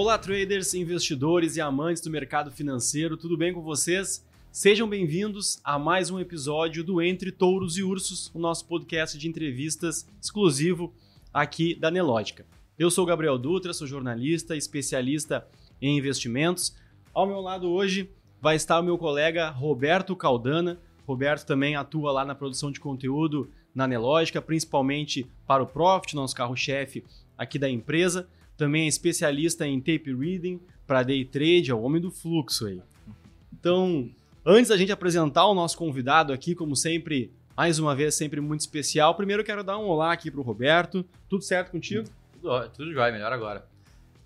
Olá, traders, investidores e amantes do mercado financeiro, tudo bem com vocês? Sejam bem-vindos a mais um episódio do Entre Touros e Ursos, o nosso podcast de entrevistas exclusivo aqui da Nelógica. Eu sou Gabriel Dutra, sou jornalista, especialista em investimentos. Ao meu lado hoje vai estar o meu colega Roberto Caldana. Roberto também atua lá na produção de conteúdo na Nelógica, principalmente para o Profit, nosso carro-chefe aqui da empresa. Também é especialista em tape reading para day trade, é o homem do fluxo aí. Então, antes da gente apresentar o nosso convidado aqui, como sempre, mais uma vez, sempre muito especial, primeiro eu quero dar um olá aqui para o Roberto. Tudo certo contigo? Tudo, tudo jóia, melhor agora.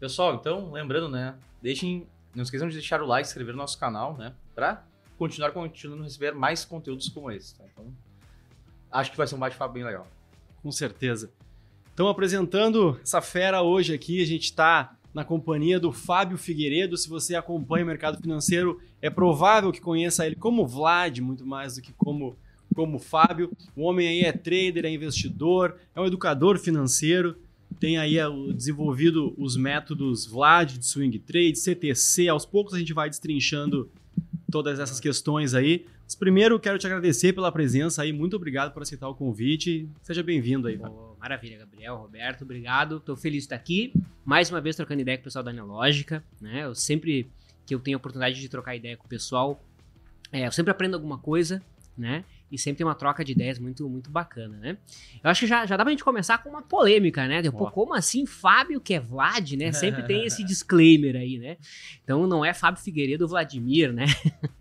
Pessoal, então, lembrando, né? Deixem, não esqueçam de deixar o like, inscrever no nosso canal, né? Para continuar continuando a receber mais conteúdos como esse. Tá? Então, acho que vai ser um bate-papo bem legal. Com certeza. Então, apresentando essa fera hoje aqui, a gente está na companhia do Fábio Figueiredo. Se você acompanha o mercado financeiro, é provável que conheça ele como Vlad, muito mais do que como, como Fábio. O homem aí é trader, é investidor, é um educador financeiro. Tem aí é, desenvolvido os métodos Vlad de swing trade, CTC. Aos poucos a gente vai destrinchando todas essas questões aí. Mas primeiro quero te agradecer pela presença aí, muito obrigado por aceitar o convite. Seja bem-vindo aí. Oh, maravilha, Gabriel, Roberto, obrigado. Estou feliz de estar aqui, mais uma vez trocando ideia com o pessoal da Analógica, né? Eu sempre que eu tenho a oportunidade de trocar ideia com o pessoal, é, eu sempre aprendo alguma coisa, né? E sempre tem uma troca de ideias muito, muito bacana, né? Eu acho que já, já dá pra gente começar com uma polêmica, né? Pô, como assim Fábio que é Vlad, né? Sempre tem esse disclaimer aí, né? Então não é Fábio Figueiredo Vladimir, né?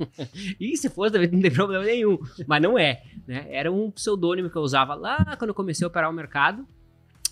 e se fosse também não tem problema nenhum, mas não é, né? Era um pseudônimo que eu usava lá quando eu comecei a operar o mercado,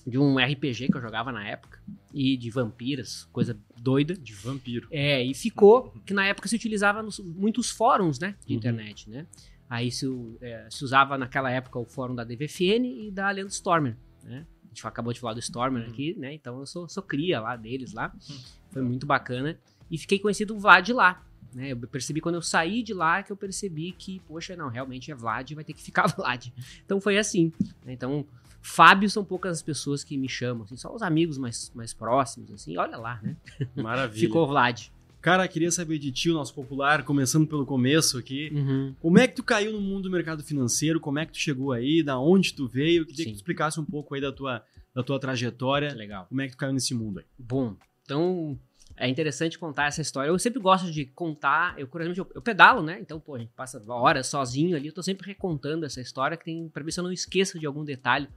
de um RPG que eu jogava na época, e de vampiras, coisa doida. De vampiro. É, e ficou que na época se utilizava nos, muitos fóruns, né? De uhum. internet, né? Aí se, é, se, usava naquela época o fórum da DVFN e da Leandro Stormer, né? A gente acabou de falar do Stormer uhum. aqui, né? Então eu sou, sou cria lá deles lá. Uhum. Foi muito bacana. E fiquei conhecido Vlad lá. Né? Eu percebi quando eu saí de lá que eu percebi que, poxa, não, realmente é Vlad, vai ter que ficar Vlad. Então foi assim. Né? Então, Fábio são poucas as pessoas que me chamam, assim, só os amigos mais, mais próximos, assim, olha lá, né? Maravilha. Ficou Vlad. Cara, queria saber de ti, o nosso popular, começando pelo começo aqui. Uhum. Como é que tu caiu no mundo do mercado financeiro? Como é que tu chegou aí? Da onde tu veio? Queria Sim. que tu explicasse um pouco aí da tua, da tua trajetória. Legal. Como é que tu caiu nesse mundo aí? Bom, então é interessante contar essa história. Eu sempre gosto de contar, eu curiosamente eu, eu, pedalo, né? Então, pô, a gente passa horas sozinho ali, eu tô sempre recontando essa história que tem para ver se eu não esqueço de algum detalhe.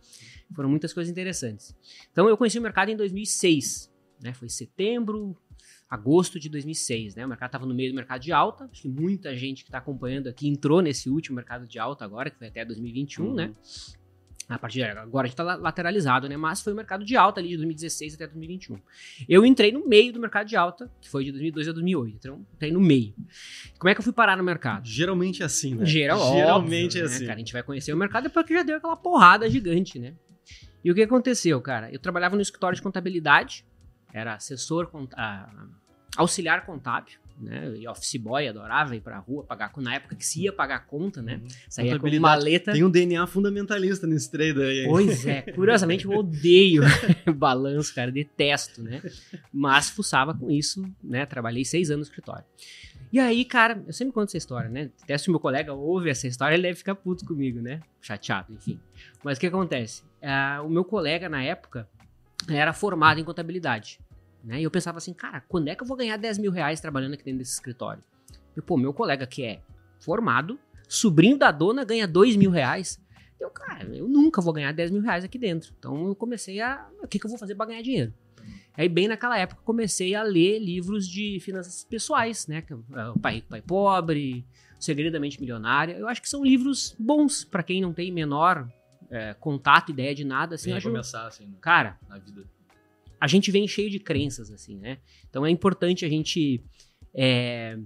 Foram muitas coisas interessantes. Então, eu conheci o mercado em 2006, né? Foi setembro, agosto de 2006, né? O mercado estava no meio do mercado de alta, acho que muita gente que está acompanhando aqui entrou nesse último mercado de alta agora, que foi até 2021, uhum. né? A partir de agora a gente está lateralizado, né? Mas foi o mercado de alta ali de 2016 até 2021. Eu entrei no meio do mercado de alta, que foi de 2002 a 2008. Então, entrei no meio. Como é que eu fui parar no mercado? Geralmente é assim, né? Geral, Geralmente óbvio, é assim. Né, cara? A gente vai conhecer o mercado depois que já deu aquela porrada gigante, né? E o que aconteceu, cara? Eu trabalhava no escritório de contabilidade, era assessor, ah, auxiliar contábil, né? E office boy, adorava ir pra rua pagar na época que se ia pagar conta, né? Uhum. Saía com maleta. Tem um DNA fundamentalista nesse trader aí. Pois é, curiosamente eu odeio balanço, cara, detesto, né? Mas fuçava com isso, né? Trabalhei seis anos no escritório. E aí, cara, eu sempre conto essa história, né? Até se o meu colega ouve essa história, ele deve ficar puto comigo, né? Chateado, enfim. Mas o que acontece? Uh, o meu colega, na época, era formado em contabilidade. Né? E eu pensava assim, cara, quando é que eu vou ganhar 10 mil reais trabalhando aqui dentro desse escritório? E, pô, meu colega que é formado, sobrinho da dona, ganha 2 mil reais. Eu, cara, eu nunca vou ganhar 10 mil reais aqui dentro. Então eu comecei a. O que, que eu vou fazer para ganhar dinheiro? Aí, bem naquela época, comecei a ler livros de finanças pessoais, né? É o Pai Rico, Pai Pobre, o Segredo da Mente Milionária. Eu acho que são livros bons para quem não tem menor é, contato, ideia de nada. Assim, Bem acho, começar, assim, né? cara, na vida a gente vem cheio de crenças, assim, né? Então é importante a gente é,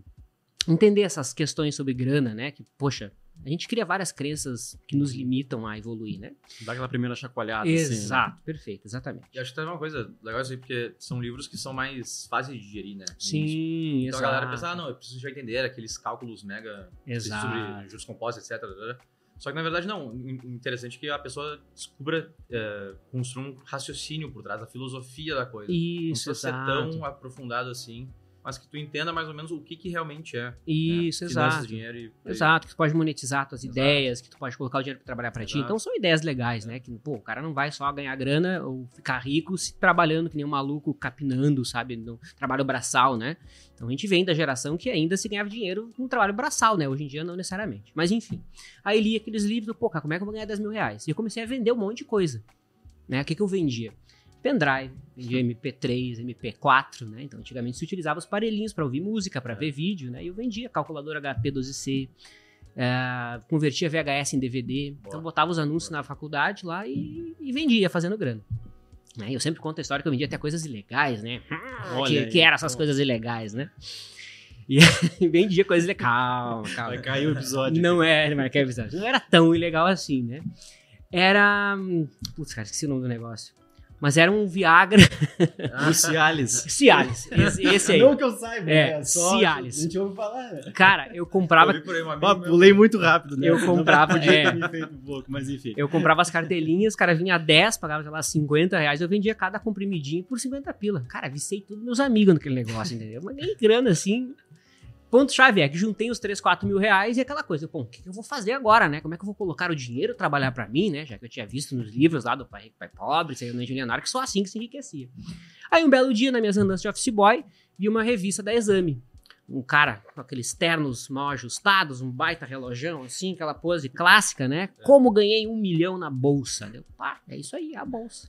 entender essas questões sobre grana, né? Que, poxa, a gente cria várias crenças que nos limitam a evoluir, né? Dá aquela primeira chacoalhada. Exato, assim, né? perfeito, exatamente. E acho que tem uma coisa legal isso aí, porque são livros que são mais fáceis de digerir, né? Sim, Então exato. a galera pensa, ah, não, eu preciso já entender aqueles cálculos mega exato. sobre juros compostos, etc. Só que na verdade não. O interessante é que a pessoa descubra, é, construa um raciocínio por trás, a filosofia da coisa. Isso, não precisa ser exato. tão aprofundado assim, mas que tu entenda mais ou menos o que, que realmente é. Isso, né? exato. Finanças, dinheiro e... Exato, que tu pode monetizar tuas Exato. ideias, que tu pode colocar o dinheiro pra trabalhar pra ti. Então são ideias legais, né? Que, pô, o cara não vai só ganhar grana ou ficar rico se trabalhando que nem um maluco, capinando, sabe? No trabalho braçal, né? Então a gente vem da geração que ainda se ganhava dinheiro com trabalho braçal, né? Hoje em dia não necessariamente. Mas enfim. Aí li aqueles livros do, pô, cara, como é que eu vou ganhar 10 mil reais? E eu comecei a vender um monte de coisa. Né? O que, que eu vendia? Pendrive, vendia MP3, MP4, né? Então antigamente se utilizava os aparelhinhos para ouvir música, para ver vídeo, né? E eu vendia calculadora HP 12C, é, convertia VHS em DVD, Boa. então botava os anúncios na faculdade lá e, e vendia fazendo grana. Né? Eu sempre conto a história que eu vendia até coisas ilegais, né? Olha que, que eram essas pô. coisas ilegais, né? E vendia coisas ilegais. Calma, calma. Vai cair o episódio. Não era, mas que episódio. Não era tão ilegal assim, né? Era. hum, Putz, cara, esqueci o nome do negócio. Mas era um Viagra. O Cialis. Cialis. Esse, esse aí. Não que eu saiba, É, né? Só Cialis. A gente ouve falar, né? Cara, eu comprava. Eu aí amigo Ah, pulei muito rápido, né? Eu comprava- podia é. um pouco, mas enfim. Eu comprava as cartelinhas, cara, vinha 10, pagava, sei lá, 50 reais, eu vendia cada comprimidinho por 50 pila. Cara, vicei tudo meus amigos naquele negócio, entendeu? Mas nem grana assim. Ponto-chave é que juntei os 3, 4 mil reais e aquela coisa. Pô, o que eu vou fazer agora, né? Como é que eu vou colocar o dinheiro trabalhar pra mim, né? Já que eu tinha visto nos livros lá do Pai Rico, Pai Pobre, saiu no Engenheiro que só assim que se enriquecia. Aí um belo dia, nas minhas andanças de office boy, vi uma revista da Exame. Um cara com aqueles ternos mal ajustados, um baita relojão, assim, aquela pose clássica, né? Como ganhei um milhão na bolsa. Eu, pá, é isso aí, é a bolsa.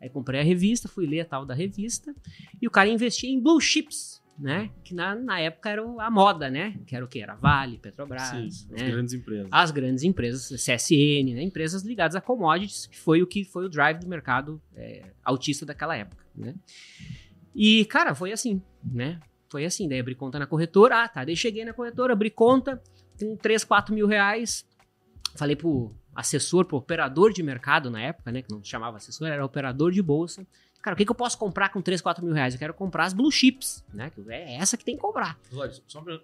Aí comprei a revista, fui ler a tal da revista, e o cara investia em blue chips, né? Que na, na época era a moda, né? Que era o quê? Era Vale, Petrobras, Sim, as né? grandes empresas. as grandes empresas, CSN, né? empresas ligadas a commodities, que foi o que foi o drive do mercado é, autista daquela época, né? E, cara, foi assim, né? Foi assim, daí abri conta na corretora, ah, tá, daí cheguei na corretora, abri conta, tem 3, 4 mil reais, falei pro assessor, pro operador de mercado na época, né, que não se chamava assessor, era operador de bolsa, cara, o que, que eu posso comprar com 3, 4 mil reais? Eu quero comprar as blue chips, né, que é essa que tem que comprar. Lógico, só pra-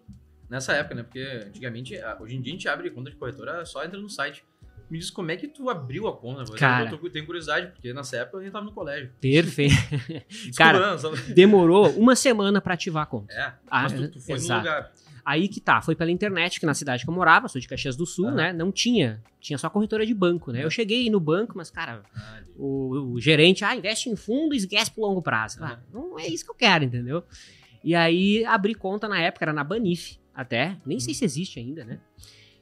Nessa época, né? Porque antigamente, hoje em dia a gente abre conta de corretora, só entra no site. Me diz como é que tu abriu a conta? Eu Cara. tô- tenho curiosidade, porque nessa época eu ainda tava no colégio. Perfeito. Cara, Demorou uma semana pra ativar a conta. É, Ah, mas tu, tu foi exato. lugar. Aí que tá, foi pela internet, que na cidade que eu morava, sou de Caxias do Sul, Aham. né? Não tinha. Tinha só corretora de banco, né? Eu cheguei no banco, mas, cara, Ah, o, o gerente, ah, investe em fundo e esquece pro longo prazo. Ah, não é isso que eu quero, entendeu? E aí abri conta na época, era na Banif, até. Nem sei se existe ainda, né?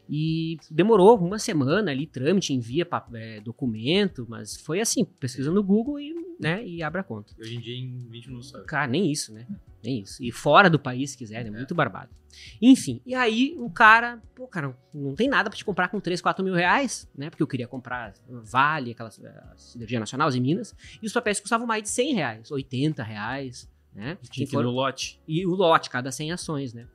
E demorou uma semana ali, trâmite, envia é, documento, mas foi assim, pesquisando no Google e, né, e abre a conta. Hoje em dia, em 20 minutos, sabe? Cara, nem isso, né? Nem isso. E fora do país, se quiser, né? É. Muito barbado. Enfim, e aí o cara, pô, cara, não tem nada pra te comprar com 3, 4 mil reais, né? Porque eu queria comprar Vale, aquela eh, Siderurgia Nacional, as em Minas, e os papéis custavam mais de 100 reais, 80 reais, né? Tinha que ir no lote. e o lote, cada 100 ações, né?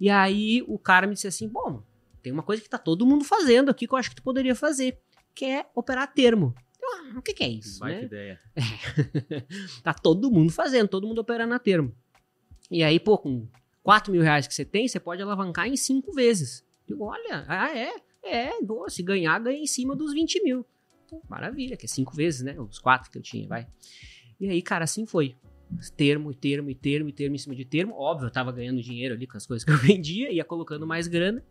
E aí o cara me disse assim, bom, tem uma coisa que tá todo mundo fazendo aqui que eu acho que tu poderia fazer, que é operar a termo. Ah, o que, que é isso, Vai né? que ideia. tá todo mundo fazendo, todo mundo operando a termo. E aí, pô, com 4 mil reais que você tem, você pode alavancar em 5 vezes. Eu, olha, ah, é? É, boa, se ganhar, ganha em cima dos 20 mil. Maravilha, que é 5 vezes, né? Os 4 que eu tinha, vai. E aí, cara, assim foi. Termo, e termo, e termo, e termo em cima de termo. Óbvio, eu tava ganhando dinheiro ali com as coisas que eu vendia, ia colocando mais grana.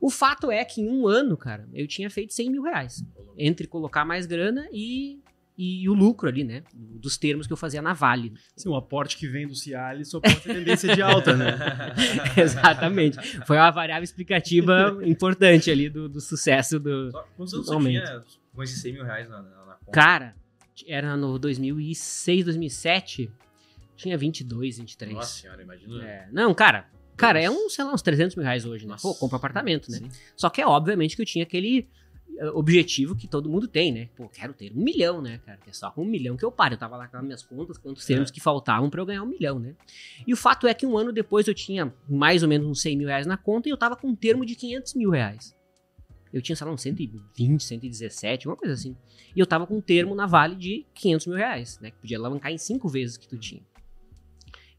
O fato é que em um ano, cara, eu tinha feito 100 mil reais. Entre colocar mais grana e, e o lucro ali, né? Dos termos que eu fazia na Vale. Sim, o aporte que vem do Cialis só pode ter tendência de alta, né? Exatamente. Foi uma variável explicativa importante ali do, do sucesso do. Só, quantos anos você tinha com esses 100 mil reais na, na, na conta? Cara, era no 2006, 2007. Tinha 22, 23. Nossa senhora, imagina. É, não, cara. Cara, é uns, sei lá, uns 300 mil reais hoje, né? Nossa. Pô, compra apartamento, né? Sim. Só que é obviamente que eu tinha aquele eh, objetivo que todo mundo tem, né? Pô, quero ter um milhão, né, cara? Que é só com um milhão que eu paro. Eu tava lá com as minhas contas, quantos termos que faltavam pra eu ganhar um milhão, né? E o fato é que um ano depois eu tinha mais ou menos uns 100 mil reais na conta e eu tava com um termo de 500 mil reais. Eu tinha, sei lá, uns 120, 117, uma coisa assim. E eu tava com um termo na Vale de 500 mil reais, né? Que podia alavancar em cinco vezes o que tu tinha.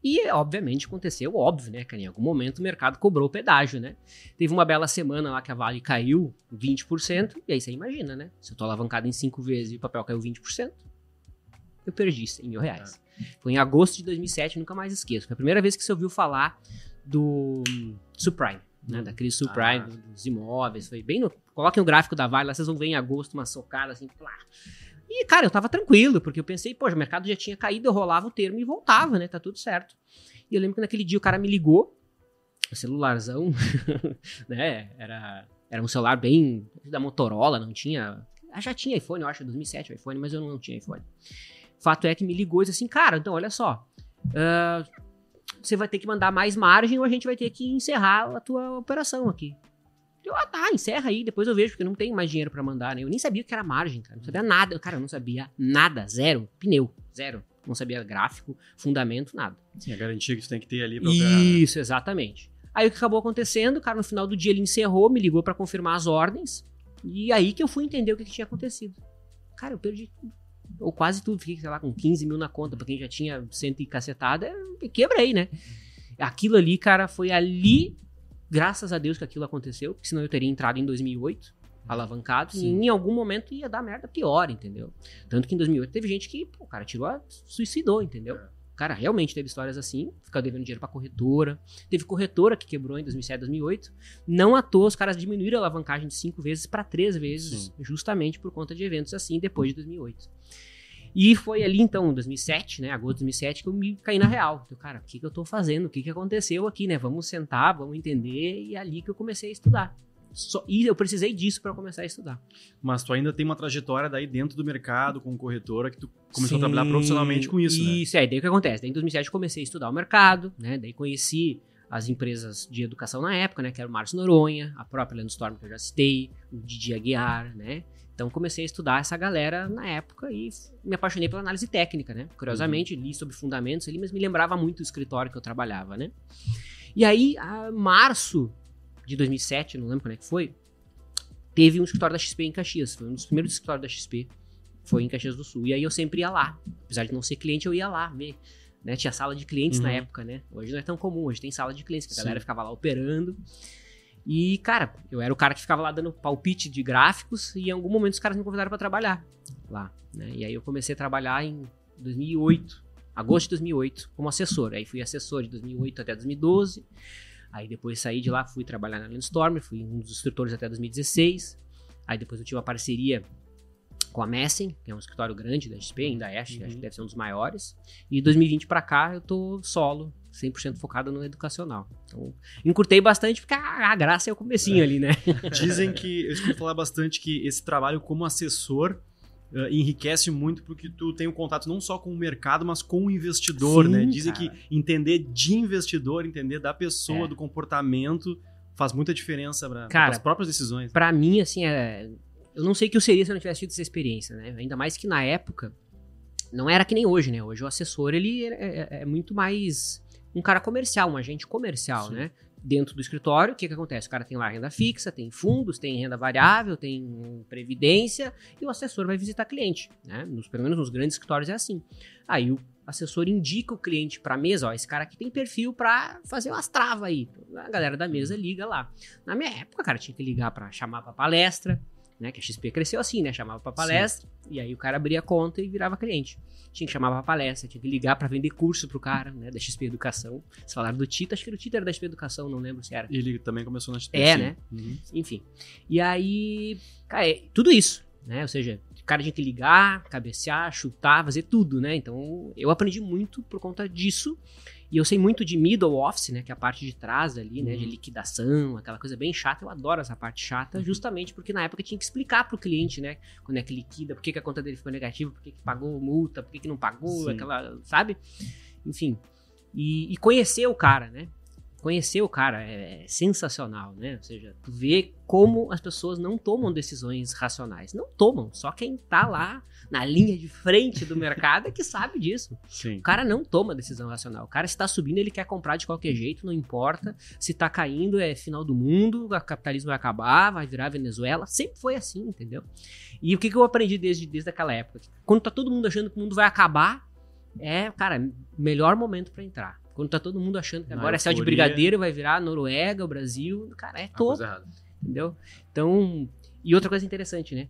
E, obviamente, aconteceu, óbvio, né, cara? Em algum momento o mercado cobrou o pedágio, né? Teve uma bela semana lá que a Vale caiu 20%, e aí você imagina, né? Se eu tô alavancado em 5 vezes e o papel caiu 20%, eu perdi 100 mil reais. Foi em agosto de 2007, nunca mais esqueço. Foi a primeira vez que você ouviu falar do subprime, né? Da crise subprime, Ah. dos imóveis. Foi bem no... Coloquem o gráfico da Vale, lá vocês vão ver em agosto uma socada assim, plá. E, cara, eu tava tranquilo, porque eu pensei, poxa, o mercado já tinha caído, eu rolava o termo e voltava, né? Tá tudo certo. E eu lembro que naquele dia o cara me ligou, o celularzão, né? Era, era um celular bem da Motorola, não tinha. ah, Já tinha iPhone, eu acho, 2007 o iPhone, mas eu não, tinha iPhone. Fato é que me ligou e disse assim, cara, então olha só. ah, você vai ter que mandar mais margem ou a gente vai ter que encerrar a tua operação aqui. Eu, ah, tá, encerra aí, depois eu vejo, porque não tenho mais dinheiro pra mandar, né? Eu nem sabia o que era margem, cara. Não sabia nada. Cara, eu não sabia nada. Zero. Pneu. Zero. Não sabia gráfico, fundamento, nada. Sim, a garantia que tu tem que ter ali pra operar. né? Isso, exatamente. Aí o que acabou acontecendo, cara, no final do dia ele encerrou, me ligou pra confirmar as ordens. E aí que eu fui entender o que, que tinha acontecido. Cara, eu perdi tudo. Ou quase tudo. Fiquei, sei lá, com 15 mil na conta, pra quem já tinha cento e cacetada, quebrei, né? Aquilo ali, cara, foi ali, graças a Deus que aquilo aconteceu, porque senão eu teria entrado em 2008, alavancado, e Sim. em algum momento ia dar merda pior, entendeu? Tanto que em 2008 teve gente que, pô, o cara tirou, a, suicidou, entendeu? É. Cara, realmente teve histórias assim, ficar devendo dinheiro pra corretora. Teve corretora que quebrou em 2007, 2008. Não à toa, os caras diminuíram a alavancagem de cinco vezes pra três vezes, Sim. justamente por conta de eventos assim, depois de 2008. E foi ali, então, em 2007, né, agosto de 2007, que eu me caí na real. Eu, cara, o que, que eu tô fazendo? O que, que aconteceu aqui, né? Vamos sentar, vamos entender. E é ali que eu comecei a estudar. Só- e eu precisei disso pra começar a estudar. Mas tu ainda tem uma trajetória daí dentro do mercado, com corretora, que tu começou Sim, a trabalhar profissionalmente com isso, né? Isso, é. Daí o que acontece? Daí em 2007 eu comecei a estudar o mercado, né? Daí conheci as empresas de educação na época, né? Que era o Márcio Noronha, a própria Landstorm que eu já citei, o Didi Aguiar, né? Então comecei a estudar essa galera na época e me apaixonei pela análise técnica, né? Curiosamente, li sobre fundamentos ali, mas me lembrava muito do escritório que eu trabalhava, né? E aí, a março de 2007, não lembro quando é que foi, teve um escritório da XP em Caxias. Foi um dos primeiros escritórios da XP. Foi em Caxias do Sul. E aí eu sempre ia lá. Apesar de não ser cliente, eu ia lá ver. Né? Tinha sala de clientes na Uhum. época, né? Hoje não é tão comum, hoje tem sala de clientes, que a Sim. galera ficava lá operando. E, cara, eu era o cara que ficava lá dando palpite de gráficos e em algum momento os caras me convidaram pra trabalhar lá, né? E aí eu comecei a trabalhar em 2008, agosto de 2008, como assessor. Aí fui assessor de 2008 até 2012. Aí depois saí de lá, fui trabalhar na Landstorm, fui um dos instrutores até 2016. Aí depois eu tive uma parceria com a Messen, que é um escritório grande da XP, ainda é, acho, acho que deve ser um dos maiores. E de 2020 pra cá eu tô solo, 100% focado no educacional. Então, encurtei bastante porque a, a graça é o comecinho ali, né? Dizem que, eu escuto falar bastante que esse trabalho como assessor eh, enriquece muito porque tu tem um contato não só com o mercado, mas com o investidor, Sim, né? Dizem cara. que entender de investidor, entender da pessoa, É. do comportamento, faz muita diferença para as próprias decisões. Pra mim, assim, é... eu não sei o que eu seria se eu não tivesse tido essa experiência, né? Ainda mais que na época, não era que nem hoje, né? Hoje o assessor, ele é, é- é muito mais um cara comercial, um agente comercial, Sim. né? Dentro do escritório, o que que acontece? O cara tem lá renda fixa, tem fundos, tem renda variável, tem previdência, e o assessor vai visitar cliente, né? Nos, pelo menos nos grandes escritórios é assim. Aí o assessor indica o cliente pra mesa, ó, esse cara aqui tem perfil pra fazer umas travas aí. A galera da mesa liga lá. Na minha época, cara, tinha que ligar pra chamar pra palestra, né? Que a XP cresceu assim, né? Chamava pra palestra, e aí o cara abria a conta e virava cliente. Tinha que chamar pra palestra, tinha que ligar pra vender curso pro cara, né? Da XP Educação. Vocês falaram do Tita, acho que era o Tita era da XP Educação, não lembro se era. Ele também começou na XP. É, sim. né? Uhum. Enfim. E aí, cara, é tudo isso, né? Ou seja, cara tinha que ligar, cabecear, chutar, fazer tudo, né? Então, eu aprendi muito por conta disso. E eu sei muito de middle office, né? Que é a parte de trás ali, né? De Uhum. liquidação, aquela coisa bem chata. Eu adoro essa parte chata, justamente porque na época tinha que explicar pro cliente, né? Quando é que liquida, por que, que a conta dele ficou negativa, por que, que pagou multa, por que, que não pagou, Sim. aquela, sabe? Enfim. E, e conhecer o cara, né? Conhecer o cara é, é sensacional, né? Ou seja, tu vê como as pessoas não tomam decisões racionais. Não tomam, só quem tá lá na linha de frente do mercado é que sabe disso. Sim. O cara não toma decisão racional. O cara, se tá subindo, ele quer comprar de qualquer jeito, não importa. Se tá caindo, é final do mundo, o capitalismo vai acabar, vai virar Venezuela. Sempre foi assim, entendeu? E o que, que eu aprendi desde, desde aquela época? Quando tá todo mundo achando que o mundo vai acabar, é, cara, melhor momento pra entrar. Quando tá todo mundo achando que Na agora é céu de brigadeiro, vai virar Noruega, o Brasil. Cara, é coisa errada. entendeu? Então, e outra coisa interessante, né?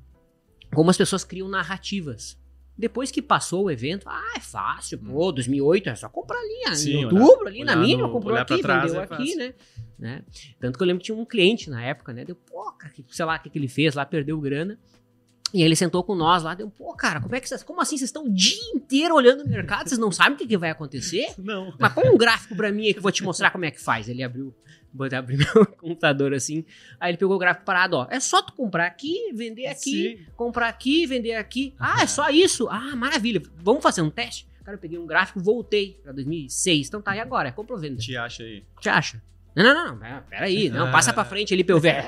Como as pessoas criam narrativas. Depois que passou o evento, ah, é fácil, pô, 2008 é só comprar ali, Hum. Sim, em olhar- outubro, ali na olhar mínima, no- comprou olhar aqui, trás vendeu é aqui, né? né? Tanto que eu lembro que tinha um cliente na época, né? Deu, pô, cara, que- sei lá o que, que ele fez lá, perdeu grana. E aí ele sentou com nós lá, deu, pô, cara, como é que vocês, como assim vocês estão o dia inteiro olhando o mercado, vocês não sabem o que, que vai acontecer? Não. Mas põe um gráfico pra mim aí que eu vou te mostrar como é que faz. Ele abriu, vou abrir meu computador assim. Aí ele pegou o gráfico parado, ó. É só tu comprar aqui, vender aqui, Sim. comprar aqui, vender aqui. Ah, é só isso? Ah, maravilha. Vamos fazer um teste? Cara, eu peguei um gráfico, voltei pra 2006. Então tá, e agora? É compra ou venda? Te acha aí. Te acha? Não, não, não, não. Peraí, não. Passa pra frente ali pra eu ver.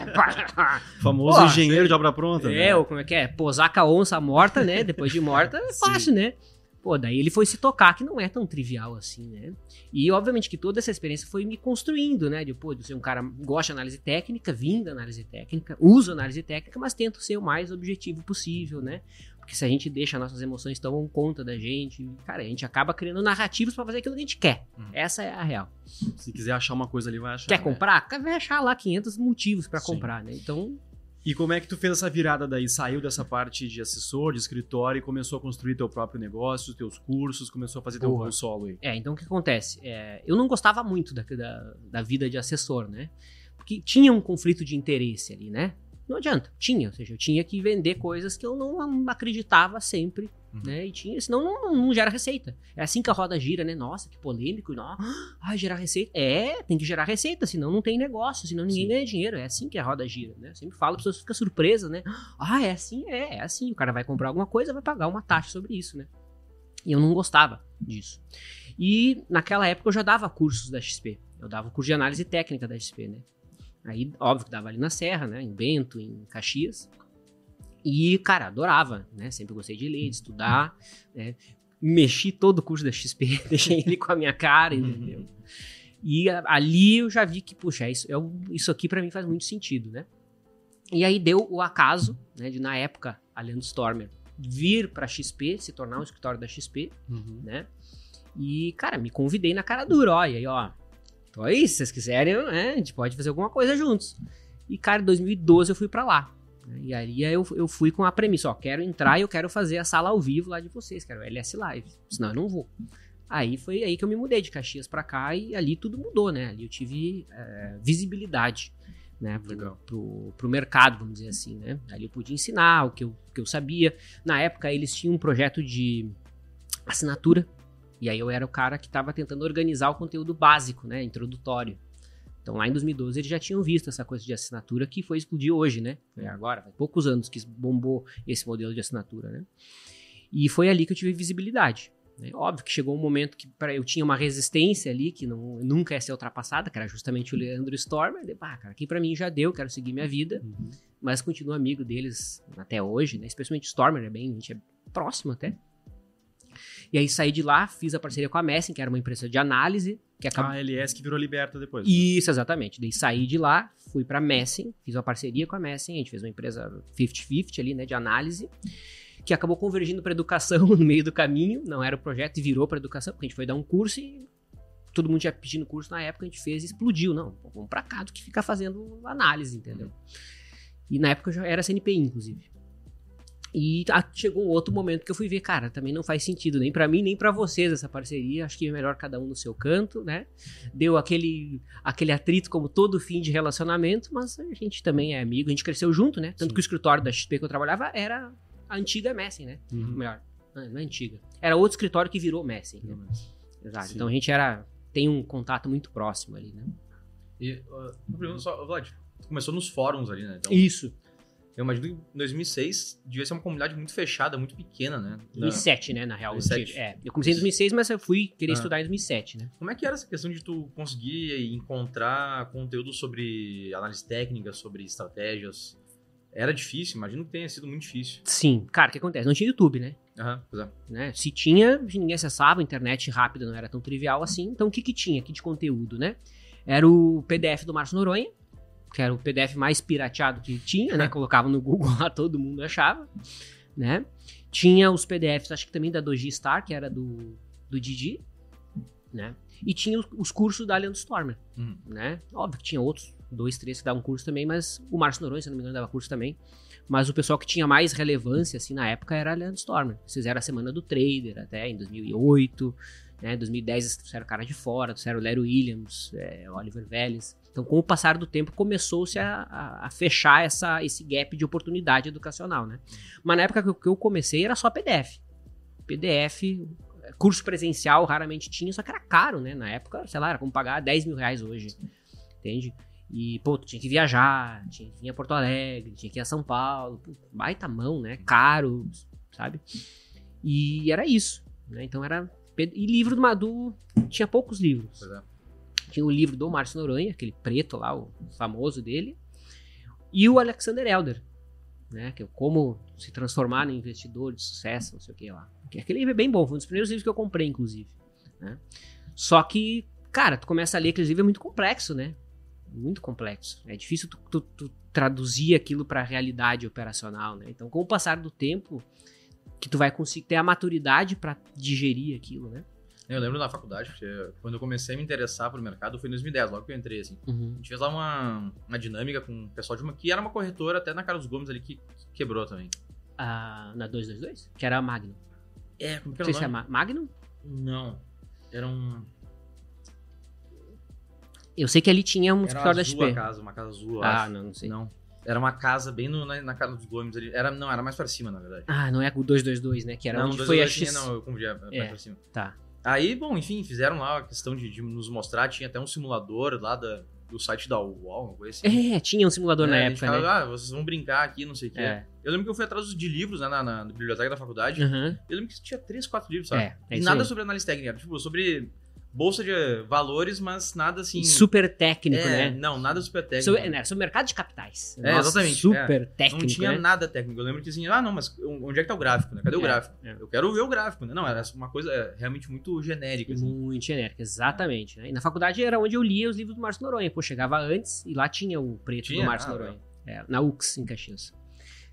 Famoso Pô, engenheiro de obra pronta. É, né? ou como é que é? Posar com a onça morta, né? Depois de morta, é fácil, né? Pô, daí ele foi se tocar, que não é tão trivial assim, né? E obviamente que toda essa experiência foi me construindo, né? De, pô, de ser um cara que gosta de análise técnica, vim da análise técnica, uso análise técnica, mas tento ser o mais objetivo possível, né? Porque se a gente deixa nossas emoções tomam conta da gente, cara, a gente acaba criando narrativas pra fazer aquilo que a gente quer. Uhum. Essa é a real. Se quiser achar uma coisa ali, vai achar. Quer né? comprar? Vai achar lá 500 motivos pra Sim. comprar, né? Então, E como é que tu fez essa virada daí? Saiu dessa parte de assessor, de escritório e começou a construir teu próprio negócio, teus cursos, começou a fazer teu Boa. voo solo aí. É, então o que acontece? É, eu não gostava muito da, da, da vida de assessor, né? Porque tinha um conflito de interesse ali, né? Não adianta, tinha, ou seja, eu tinha que vender coisas que eu não acreditava sempre, Uhum. né? E tinha, senão não, não, gera receita. É assim que a roda gira, né? Nossa, que polêmico, não. Ai, gerar receita. É, tem que gerar receita, senão não tem negócio, senão ninguém Sim. ganha dinheiro. É assim que a roda gira, né? Eu sempre falo, as pessoas ficam surpresas, né? Ah, é assim? É, é assim. O cara vai comprar alguma coisa, vai pagar uma taxa sobre isso, né? E eu não gostava disso. E naquela época eu já dava cursos da XP. Eu dava o curso de análise técnica da XP, né? Aí, óbvio que dava ali na Serra, né? Em Bento, em Caxias. E, cara, adorava, né? Sempre gostei de ler, de estudar, né? Mexi todo o curso da XP, deixei ele com a minha cara, entendeu? E ali eu já vi que, puxa, isso, é o- isso aqui pra mim faz muito sentido, né? E aí deu o acaso, né, de na época, a Leandro Stormer vir pra XP, se tornar um escritório da XP, Uhum. né? E, cara, me convidei na cara dura, ó, e aí, ó, tô aí, se vocês quiserem, né, a gente pode fazer alguma coisa juntos. E, cara, em 2012 eu fui pra lá. né, E aí eu, eu fui com a premissa, ó, quero entrar e eu quero fazer a sala ao vivo lá de vocês, quero LS Live, senão eu não vou. Aí foi aí que eu me mudei de Caxias pra cá e ali tudo mudou, né? Ali eu tive é, visibilidade, né? Pro, Legal. pro, pro mercado, vamos dizer assim, né? Ali eu pude ensinar o que eu, o que eu sabia. Na época eles tinham um projeto de assinatura e aí eu era o cara que estava tentando organizar o conteúdo básico, né? Introdutório. Então lá em 2012 eles já tinham visto essa coisa de assinatura que foi explodir hoje, né? Foi agora, faz poucos anos que bombou esse modelo de assinatura, né? E foi ali que eu tive visibilidade. né? Óbvio que chegou um momento que pra, eu tinha uma resistência ali que não, nunca ia ser ultrapassada, que era justamente o Leandro Stormer. De, ah, cara, aqui pra mim já deu, quero seguir minha vida, Uhum. mas continuo amigo deles até hoje, né? Especialmente Stormer, é bem, a gente é próximo até. E aí saí de lá, fiz a parceria com a Messing, que era uma empresa de análise, que acabou. A LS que virou Liberta depois. né? Isso, exatamente. Daí saí de lá, fui pra Messing, fiz uma parceria com a Messing, a gente fez uma empresa 50-50 ali, né, de análise, que acabou convergindo para educação no meio do caminho, não era o projeto e virou para educação, porque a gente foi dar um curso e todo mundo já pedindo curso na época, a gente fez e explodiu, não, vamos pra cá do que ficar fazendo análise, entendeu? E na época eu já era CNPI, inclusive. E chegou um outro momento que eu fui ver, cara, também não faz sentido nem pra mim nem pra vocês essa parceria. Acho que é melhor cada um no seu canto, né? Deu aquele aquele atrito como todo fim de relacionamento, mas a gente também é amigo, a gente cresceu junto, né? Tanto Sim. que o escritório da XP que eu trabalhava era a antiga Messing, né? Uhum. Melhor, não é antiga. Era outro escritório que virou Messing, né? Exato. Sim. Então a gente era tem um contato muito próximo ali, né? E, uh, uma pergunta só, Vlad, começou nos fóruns ali, né? Então, Isso. Eu imagino que em 2006 devia ser uma comunidade muito fechada, muito pequena, né? Da- 2007, né, na real. 2007. É, eu comecei em 2006, mas eu fui querer Ah. estudar em 2007, né? Como é que era essa questão de tu conseguir encontrar conteúdo sobre análise técnica, sobre estratégias? Era difícil? Imagino que tenha sido muito difícil. Sim, cara, o que acontece? Não tinha YouTube, né? Aham, pois é. né? Se tinha, ninguém acessava, a internet rápida não era tão trivial assim. Então o que que tinha aqui de conteúdo, né? Era o PDF do Márcio Noronha, que era o PDF mais pirateado que tinha, né? Colocava no Google lá, todo mundo achava, né? Tinha os PDFs, acho que também da Doji Star, que era do, do Didi, né? E tinha os, os cursos da Leandro Stormer, Uhum. né? Óbvio que tinha outros, dois, três que davam curso também, mas o Márcio Noronha, se não me engano, dava curso também. Mas o pessoal que tinha mais relevância, assim, na época era a Leandro Stormer. Fizeram a Semana do Trader até em 2008, né? Em 2010 eles trouxeram o cara de fora, trouxeram o Larry Williams, é, Oliver Vélez. Então, com o passar do tempo, começou-se a, a- a fechar essa, esse gap de oportunidade educacional, né? Mas na época que eu, comecei era só PDF. PDF, curso presencial raramente tinha, só que era caro, né? Na época, sei lá, era como pagar 10 mil reais hoje, entende? E, pô, tinha que viajar, tinha que ir a Porto Alegre, tinha que ir a São Paulo, pô, baita mão, né? Caro, sabe? E era isso, né? Então era... E livro do Madu, tinha poucos livros. Pois é. Tinha o livro do Márcio Noronha, aquele preto lá, o famoso dele, e o Alexander Elder, né? Que é como se transformar no investidor de sucesso, não sei o que lá. Que Aquele livro é bem bom, foi um dos primeiros livros que eu comprei, inclusive. né? Só que, cara, tu começa a ler aqueles livros, é muito complexo, né? Muito complexo. É difícil tu, tu- tu traduzir aquilo para a realidade operacional, né? Então, com o passar do tempo, que tu vai conseguir ter a maturidade para digerir aquilo, né? Eu lembro na faculdade, porque quando eu comecei a me interessar pro mercado foi em 2010, logo que eu entrei, assim. A gente fez lá uma, uma dinâmica com o pessoal de uma. que era uma corretora até na Carlos Gomes ali que, que quebrou também. Ah, na 222? Que era a Magnum. É, como que Não sei era o se é nome? Ma- Magnum? Não. Era um. Eu sei que ali tinha um Era escritório da azul a XP. casa, uma casa azul, Ah, acho. não, não sei. Não. Era uma casa bem no, na, na Carlos Gomes ali. Era, não, era mais pra cima, na verdade. Ah, não é o 222, né? Que era não, onde dois foi a X. tinha, não, eu confundi, era mais É. pra cima. Tá. Aí, bom, enfim, fizeram lá a questão de, de nos mostrar, tinha até um simulador lá da, do site da UOL, uma coisa assim. É, tinha um simulador na É, a gente época, né? Ah, vocês vão brincar aqui, não sei o quê. É. Eu lembro que eu fui atrás de livros né, na, na biblioteca da faculdade. Aham. Eu lembro que tinha três, quatro livros, sabe? É, é e nada aí. sobre análise técnica, tipo, sobre bolsa de valores, mas nada assim. Super técnico, é, né? Não, nada super técnico. Sobre, né, sobre mercado de capitais. É, Nossa, exatamente, Super Não técnico, tinha né? nada técnico. Eu lembro que assim, ah, não, mas onde é que tá o gráfico, né? Cadê o É, gráfico? é. Eu quero ver o gráfico, né? Não, era uma coisa é, realmente muito genérica. Assim. Muito genérica, exatamente. Né? E na faculdade era onde eu lia os livros do Márcio Noronha. Pô, chegava antes e lá tinha o preto Tinha? do Márcio Ah, Noronha. É, na UX, em Caxias.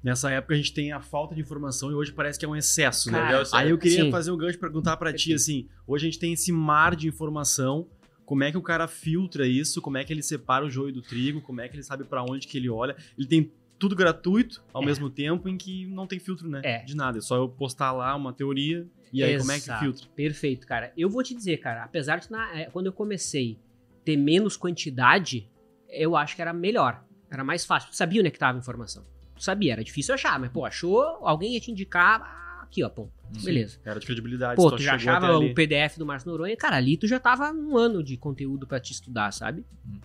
Nessa época a gente tem a falta de informação e hoje parece que é um excesso, né? Cara, Aí eu queria sim. fazer um gancho e perguntar pra ti, assim, hoje a gente tem esse mar de informação, como é que o cara filtra isso, como é que ele separa o joio do trigo, como é que ele sabe pra onde que ele olha. Ele tem tudo gratuito ao É. mesmo tempo em que não tem filtro, né? É. De nada, é só eu postar lá uma teoria e aí como é que Exato. filtra? Perfeito, cara. Eu vou te dizer, cara, apesar de na- é, quando eu comecei ter menos quantidade, eu acho que era melhor. Era mais fácil. Tu sabia onde é que tava a informação. Sabia, era difícil achar, mas, pô, achou, alguém ia te indicar, ah, aqui, ó, pô, beleza. Era de credibilidade. Pô, tu já achava o PDF do Márcio Noronha, cara, ali tu já tava um ano de conteúdo pra te estudar, sabe? Hum.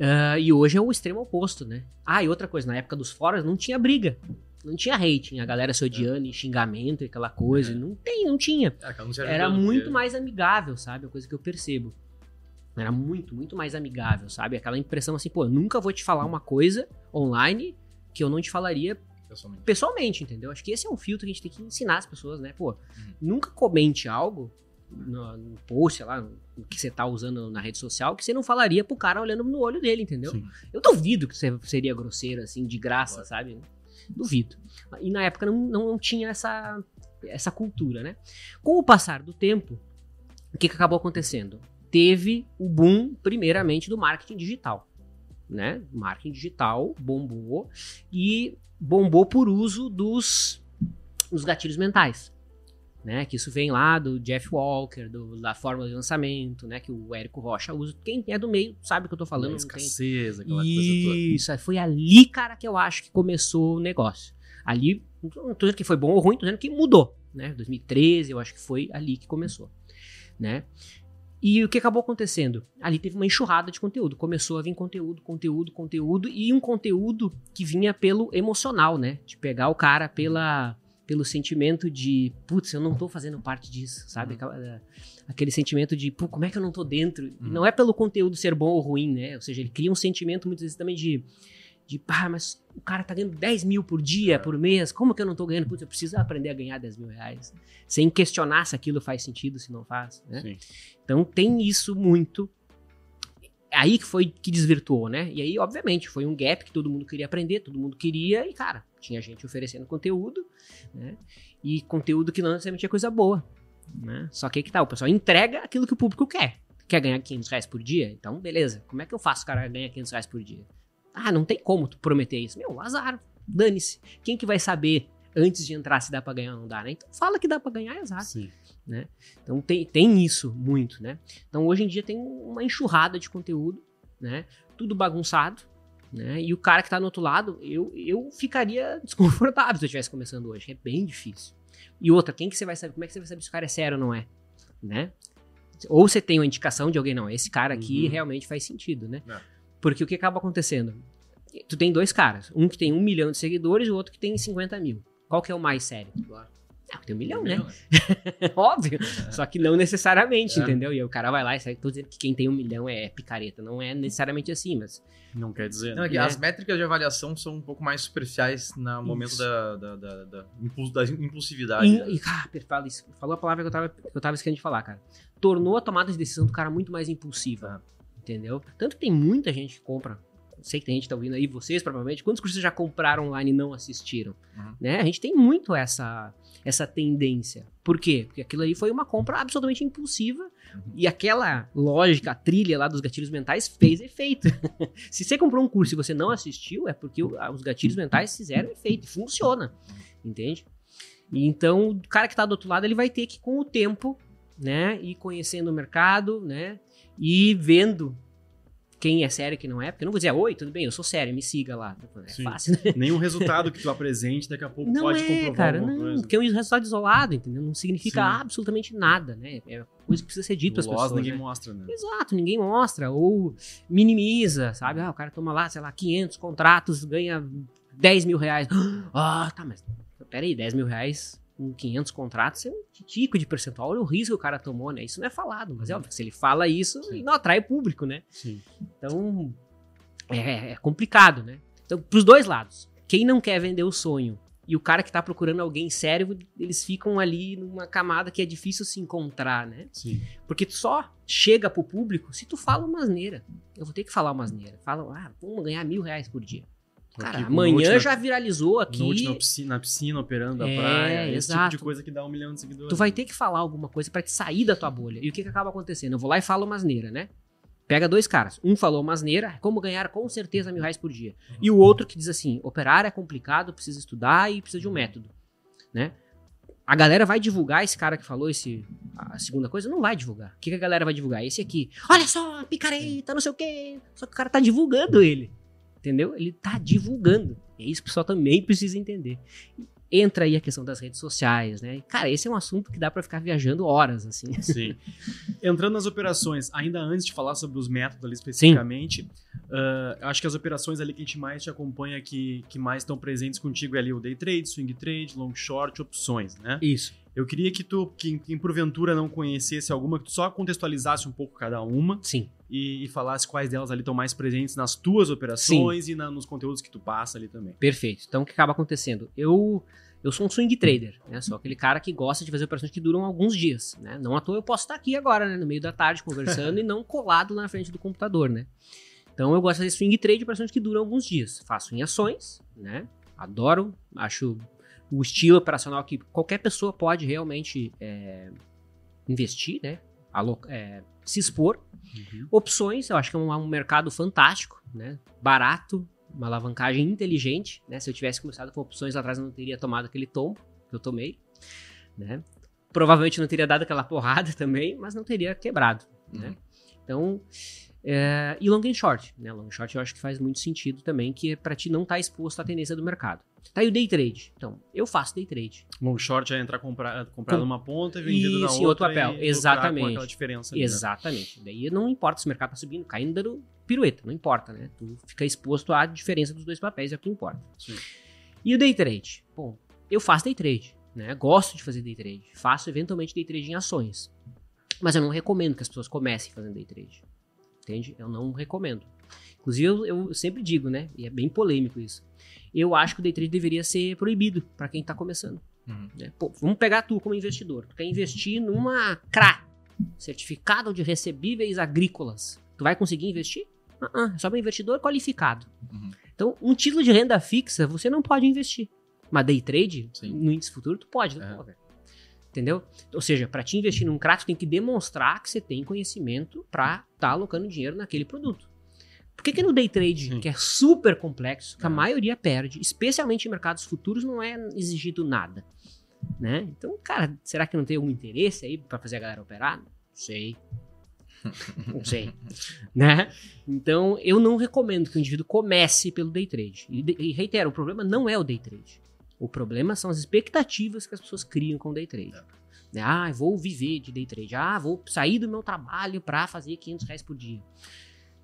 Ah, e hoje é o extremo oposto, né? Ah, e outra coisa, na época dos fóruns não tinha briga. Não tinha hating, a galera se odiando e xingamento e aquela coisa. É. Não tem, não tinha. É, não Era muito mais amigável, sabe? A coisa que eu percebo. Era muito, muito mais amigável, sabe? Aquela impressão assim, pô, eu nunca vou te falar uma coisa online que eu não te falaria pessoalmente. pessoalmente, entendeu? Acho que esse é um filtro que a gente tem que ensinar as pessoas, né? Pô, Uhum. nunca comente algo no, no post, sei lá, no que você tá usando na rede social, que você não falaria pro cara olhando no olho dele, entendeu? Sim. Eu duvido que você seria grosseiro, assim, de graça, sabe? Duvido. E na época não, não, não tinha essa, essa cultura, né? Com o passar do tempo, o que, que acabou acontecendo? Teve o boom, primeiramente, do marketing digital. Né? Marketing digital bombou e bombou por uso dos, dos gatilhos mentais. Né, que isso vem lá do Jeff Walker, do- da fórmula de lançamento, né? Que o Érico Rocha usa. Quem é do meio sabe o que eu tô falando. tem- escassez, coisa toda. isso, foi ali, cara, que eu acho que começou o negócio. Ali, não tô dizendo que foi bom ou ruim, tô dizendo que mudou, né? 2013, eu acho que foi ali que começou, né? E o que acabou acontecendo? Ali teve uma enxurrada de conteúdo. Começou a vir conteúdo, conteúdo, conteúdo, e um conteúdo que vinha pelo emocional, né? De pegar o cara pela, pelo sentimento de, putz, eu não tô fazendo parte disso, sabe? Uhum. Aquele sentimento de, pô, como é que eu não tô dentro? Uhum. Não é pelo conteúdo ser bom ou ruim, né? Ou seja, ele cria um sentimento muitas vezes também de, de pá, mas o cara tá ganhando 10 mil por dia, É. por mês, como que eu não tô ganhando? Putz, eu preciso aprender a ganhar 10 mil reais. Sem questionar se aquilo faz sentido, se não faz, né? Sim. Então tem isso muito. Aí que foi que desvirtuou, né? E aí, obviamente, foi um gap que todo mundo queria aprender, todo mundo queria, e, cara, tinha gente oferecendo conteúdo, né? E conteúdo que não necessariamente é coisa boa. Né? Só que aí que tá, o pessoal entrega aquilo que o público quer. Quer ganhar 500 reais por dia? Então, beleza. Como é que eu faço o cara ganhar 500 reais por dia? Ah, não tem como tu prometer isso. Meu, azar. Dane-se. Quem que vai saber antes de entrar se dá pra ganhar ou não dá, né? Então fala que dá pra ganhar, é azar. Sim. né? Então tem, tem isso muito, né? Então hoje em dia tem uma enxurrada de conteúdo, né? Tudo bagunçado, né? E o cara que tá no outro lado, eu, eu ficaria desconfortável se eu estivesse começando hoje, é bem difícil. E outra, quem que você vai saber? Como é que você vai saber se o cara é sério ou não é, né? Ou você tem uma indicação de alguém, não, esse cara aqui Uhum. realmente faz sentido, né? É. Porque o que acaba acontecendo? Tu tem dois caras, um que tem um milhão de seguidores e o outro que tem 50 mil. Qual que é o mais sério? Claro. É, o que tem um milhão, né? Milhão, Óbvio. Só que não necessariamente, É. entendeu? E aí o cara vai lá e sai. Tô dizendo que quem tem um milhão é picareta. Não é necessariamente assim, mas. Não quer dizer. Não, é né? que Né? As métricas de avaliação são um pouco mais superficiais no momento da, da, da, da impuls- da impulsividade. E, né? e, ah, fala isso. falou a palavra que eu, tava, que eu tava esquecendo de falar, cara. Tornou a tomada de decisão do cara muito mais impulsiva. Entendeu? Tanto que tem muita gente que compra. Sei que tem gente que tá ouvindo aí, vocês provavelmente. Quantos cursos já compraram online e não assistiram? Uhum. Né? A gente tem muito essa, essa tendência. Por quê? Porque aquilo ali foi uma compra absolutamente impulsiva. E aquela lógica, a trilha lá dos gatilhos mentais fez efeito. Se você comprou um curso e você não assistiu, é porque os gatilhos mentais fizeram efeito. Funciona. Entende? Então, o cara que tá do outro lado, ele vai ter que, com o tempo, né, ir conhecendo o mercado, né, e vendo quem é sério e quem não é. Porque eu não vou dizer, oi, tudo bem, eu sou sério, me siga lá. É Sim. fácil, né? Nenhum resultado que tu apresente daqui a pouco Não pode é, comprovar cara, não, coisa. porque é um resultado isolado, entendeu? Não significa Sim. absolutamente nada, né? É coisa que precisa ser dito às pessoas. ninguém né? mostra, né? Exato, ninguém mostra, ou minimiza, sabe? Ah, o cara toma lá, sei lá, 500 contratos, ganha 10 mil reais. Ah, tá, mas peraí, 10 mil reais com 500 contratos é um tico de percentual. Olha o risco que o cara tomou, né? Isso não é falado, mas é óbvio que se ele fala isso, Sim. ele não atrai público, né? Sim. Então, é, é complicado, né? Então, pros dois lados. Quem não quer vender o sonho e o cara que tá procurando alguém sério, eles ficam ali numa camada que é difícil se encontrar, né? Sim. Porque tu só chega pro público se tu fala uma asneira. Eu vou ter que falar uma asneira. Fala, ah, vamos ganhar mil reais por dia. Cara, Aqui amanhã já viralizou aqui. Piscina, na piscina operando É, praia. Esse tipo exato. de coisa que dá um milhão de seguidores. Tu vai ter que falar alguma coisa pra te sair da tua bolha. E o que, que acaba acontecendo? Eu vou lá e falo uma asneira, né? Pega dois caras. Um falou uma asneira, como ganhar com certeza mil reais por dia. E o outro que diz assim: operar é complicado, precisa estudar e precisa de um método. Né? A galera vai divulgar esse cara que falou esse, a segunda coisa? Não vai divulgar. O que, que a galera vai divulgar? Esse aqui. Olha só, picareta, não sei o quê. Só que o cara tá divulgando ele. Entendeu? Ele tá divulgando. E é isso que o pessoal também precisa entender. Entra aí a questão das redes sociais, né? Cara, esse é um assunto que dá pra ficar viajando horas, assim. Sim. Entrando nas operações, ainda antes de falar sobre os métodos ali especificamente, eu acho que as operações ali que a gente mais te acompanha, que, que mais estão presentes contigo é ali o day trade, swing trade, long short, opções, né? Isso. Eu queria que tu, quem, quem porventura não conhecesse alguma, que tu só contextualizasse um pouco cada uma Sim. e, e falasse quais delas ali estão mais presentes nas tuas operações e na- nos conteúdos que tu passa ali também. Perfeito. Então, o que acaba acontecendo? Eu eu sou um swing trader, né? Sou aquele cara que gosta de fazer operações que duram alguns dias, né? Não à toa eu posso estar aqui agora, né? No meio da tarde conversando e não colado lá na frente do computador, né? Então, eu gosto de fazer swing trade, operações que duram alguns dias. Faço em ações, né? Adoro, acho o estilo operacional que qualquer pessoa pode realmente é, investir, né? É, se expor. Opções, eu acho que é um, um mercado fantástico, né? Barato, uma alavancagem inteligente, né? Se eu tivesse começado com opções lá atrás, eu não teria tomado aquele tombo que eu tomei, né? Provavelmente não teria dado aquela porrada também, mas não teria quebrado, né? Uhum. Então, é, e long and short, né? Long and short eu acho que faz muito sentido também, que é pra ti não estar exposto à tendência do mercado. Tá aí o day trade. Então, eu faço day trade. Long short é entrar comprar, comprar Com- numa ponta e vendido na Isso, outra. em outro papel. e Exatamente. Com aquela diferença ali, né? Exatamente. Daí não importa se o mercado tá subindo, caindo, dando pirueta, não importa, né? Tu fica exposto à diferença dos dois papéis, é o que importa. Sim. E o day trade? Bom, eu faço day trade, né? Gosto de fazer day trade. Faço eventualmente day trade em ações. Mas eu não recomendo que as pessoas comecem fazendo day trade. Entende? Eu não recomendo. Inclusive, eu, eu sempre digo, né? E é bem polêmico isso. Eu acho que o day trade deveria ser proibido para quem tá começando. Uhum. né? Pô, vamos pegar tu como investidor. Tu quer investir numa CRA, Certificado de Recebíveis Agrícolas. Tu vai conseguir investir? Ah, é só para investidor qualificado. Uhum. Então, um título de renda fixa você não pode investir. Mas day trade, Sim. no índice futuro, tu pode. É. Pô. Entendeu? Ou seja, para te investir num CRA, tu tem que demonstrar que você tem conhecimento para estar tá alocando dinheiro naquele produto. Por que, que no day trade, Sim. que é super complexo, que a É. maioria perde, especialmente em mercados futuros, não é exigido nada? Né? Então, cara, será que não tem algum interesse aí para fazer a galera operar? Não sei. Não sei. né? Então, eu não recomendo que o indivíduo comece pelo day trade. E, e reitero, o problema não é o day trade. O problema são as expectativas que as pessoas criam com o day trade. Né? Ah, vou viver de day trade. Ah, vou sair do meu trabalho para fazer 500 reais por dia.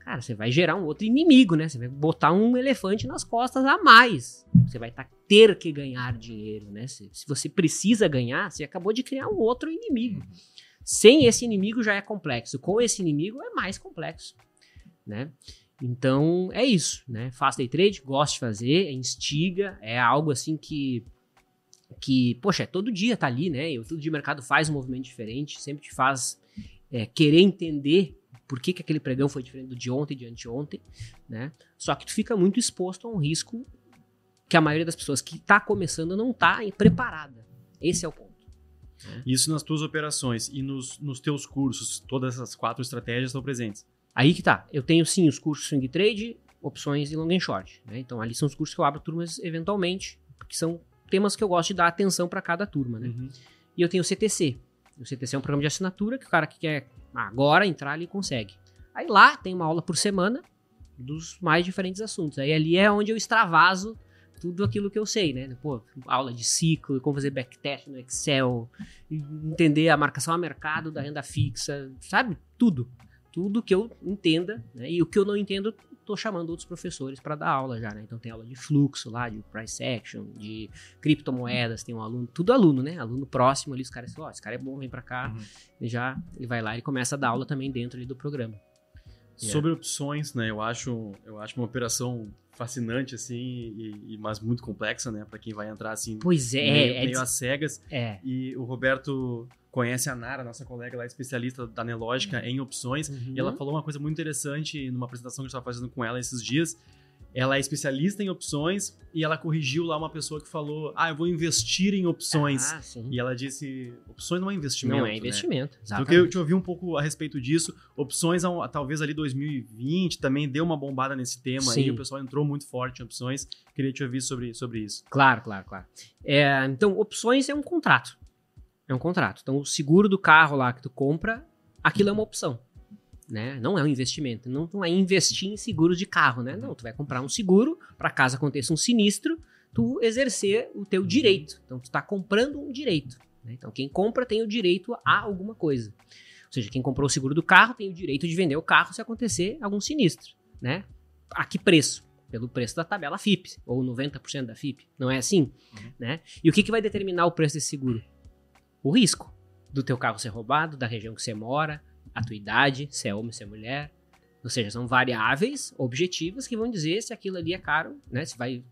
Cara, você vai gerar um outro inimigo, né? Você vai botar um elefante nas costas a mais. Você vai tá, ter que ganhar dinheiro, né? Se, se você precisa ganhar, você acabou de criar um outro inimigo. Sem esse inimigo já é complexo. Com esse inimigo é mais complexo, né? Então é isso, né? Faço day trade, gosto de fazer, é instiga, é algo assim que que, poxa, é todo dia tá ali, né? E o tudo de mercado faz um movimento diferente, sempre te faz é, querer entender por que, que aquele pregão foi diferente do de ontem de anteontem, né? Só que tu fica muito exposto a um risco que a maioria das pessoas que tá começando não tá preparada. Esse é o ponto. Isso nas tuas operações e nos, nos teus cursos, todas essas quatro estratégias estão presentes. Aí que tá. Eu tenho sim os cursos swing trade, opções e long and short. Né? Então ali são os cursos que eu abro turmas eventualmente, porque são temas que eu gosto de dar atenção para cada turma. Né? Uhum. E eu tenho o CTC. O CTC é um programa de assinatura que o cara que quer agora entrar ali consegue. Aí lá tem uma aula por semana dos mais diferentes assuntos. Aí ali é onde eu extravaso tudo aquilo que eu sei, né? Pô, aula de ciclo, como fazer backtest no Excel, entender a marcação a mercado da renda fixa, sabe? Tudo. Tudo que eu entenda, né? E o que eu não entendo, tô chamando outros professores para dar aula já, né? Então tem aula de fluxo lá, de price action, de criptomoedas, tem um aluno, tudo aluno, né? Aluno próximo ali, os caras, ó, esse cara é bom, vem para cá. Uhum. Ele já, ele vai lá e começa a dar aula também dentro ali do programa. Yeah. Sobre opções, né? Eu acho, eu acho uma operação fascinante, assim, e, e- mas muito complexa, né? Pra quem vai entrar, assim, Pois é, meio, é, meio às cegas. é. E o Roberto conhece a Nara, nossa colega lá, especialista da Nelógica em opções. Uhum. E ela falou uma coisa muito interessante numa apresentação que eu estava fazendo com ela esses dias. Ela é especialista em opções e ela corrigiu lá uma pessoa que falou: Ah, eu vou investir em opções. Ah. E ela disse: opções não é investimento. Não é né? investimento. Então eu exatamente. queria te ouvir um pouco a respeito disso. Opções, talvez ali 2020, também deu uma bombada nesse tema aí. Sim. O pessoal entrou muito forte em opções. Queria te ouvir sobre, sobre isso. Claro, claro, claro. É, então, opções é um contrato. É um contrato. Então, o seguro do carro lá que tu compra, aquilo é uma opção. Né? Não é um investimento. Não, não é investir em seguros de carro, né? Não, tu vai comprar um seguro para caso aconteça um sinistro, tu exercer o teu direito. Então, tu tá comprando um direito. né? Então, quem compra tem o direito a alguma coisa. Ou seja, quem comprou o seguro do carro tem o direito de vender o carro se acontecer algum sinistro, né? A que preço? Pelo preço da tabela FIP, ou 90% da FIP. Não é assim? Uhum. Né? E o que, que vai determinar o preço desse seguro? O risco do teu carro ser roubado, da região que você mora, a tua idade, se é homem, se é mulher. Ou seja, são variáveis objetivas que vão dizer se aquilo ali é caro, né? Se vai.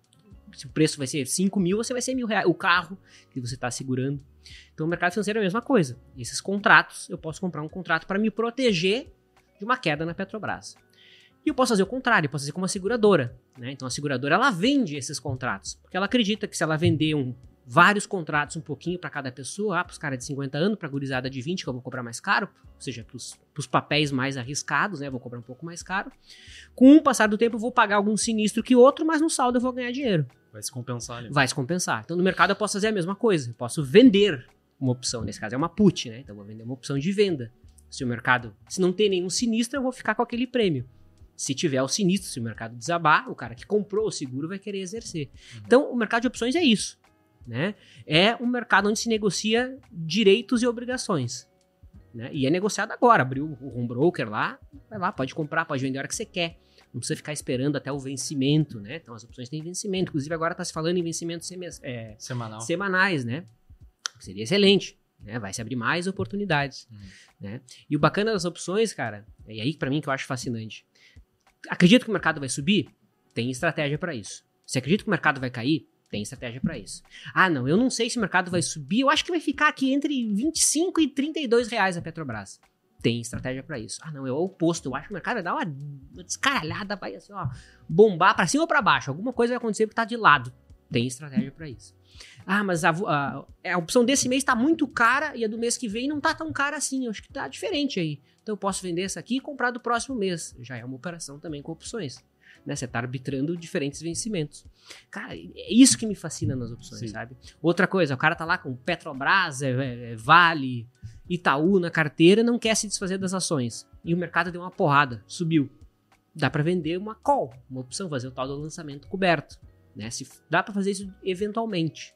Se o preço vai ser 5 mil ou se vai ser mil reais. O carro que você está segurando. Então o mercado financeiro é a mesma coisa. Esses contratos, eu posso comprar um contrato para me proteger de uma queda na Petrobras. E eu posso fazer o contrário, eu posso fazer como uma seguradora. Né? Então a seguradora ela vende esses contratos, porque ela acredita que se ela vender um, vários contratos um pouquinho para cada pessoa, ah, para os caras de 50 anos, para a gurizada de 20 que eu vou cobrar mais caro, ou seja, para os papéis mais arriscados, né, eu vou cobrar um pouco mais caro. Com o passar do tempo eu vou pagar algum sinistro que outro, mas no saldo eu vou ganhar dinheiro. Vai se compensar ali. Vai se compensar. Então no mercado eu posso fazer a mesma coisa, eu posso vender uma opção, nesse caso é uma put, né? Então eu vou vender uma opção de venda. Se o mercado, se não tem nenhum sinistro, eu vou ficar com aquele prêmio. Se tiver o sinistro, se o mercado desabar, o cara que comprou o seguro vai querer exercer. Então, o mercado de opções é isso. Né? É um mercado onde se negocia direitos e obrigações. Né? E é negociado agora. Abriu o home broker lá, vai lá, pode comprar, pode vender a hora que você quer. Não precisa ficar esperando até o vencimento, né? Então as opções têm vencimento. Inclusive, agora está se falando em vencimentos é, Semanal. semanais, né? Seria excelente. Né? Vai se abrir mais oportunidades. Uhum. Né? E o bacana das opções, cara, é aí para mim que eu acho fascinante. Acredito que o mercado vai subir? Tem estratégia para isso. Se acredita que o mercado vai cair? Tem estratégia para isso. Ah, não, eu não sei se o mercado vai subir, eu acho que vai ficar aqui entre 25 e 32 reais a Petrobras. Tem estratégia para isso. Ah, não, é o oposto. Eu acho que o mercado vai dar uma, descaralhada, vai assim, ó, bombar para cima ou para baixo. Alguma coisa vai acontecer porque tá de lado. Tem estratégia para isso. Ah, mas a, a, a opção desse mês tá muito cara e a do mês que vem não tá tão cara assim. Eu acho que tá diferente aí. Então eu posso vender essa aqui e comprar do próximo mês. Já é uma operação também com opções. Né? Você tá arbitrando diferentes vencimentos. Cara, é isso que me fascina nas opções, Sim. sabe? Outra coisa, o cara tá lá com Petrobras, é, é, é Vale, Itaú na carteira, não quer se desfazer das ações. E o mercado deu uma porrada, subiu. Dá para vender uma call, uma opção, fazer o tal do lançamento coberto. Né? Se, dá para fazer isso eventualmente.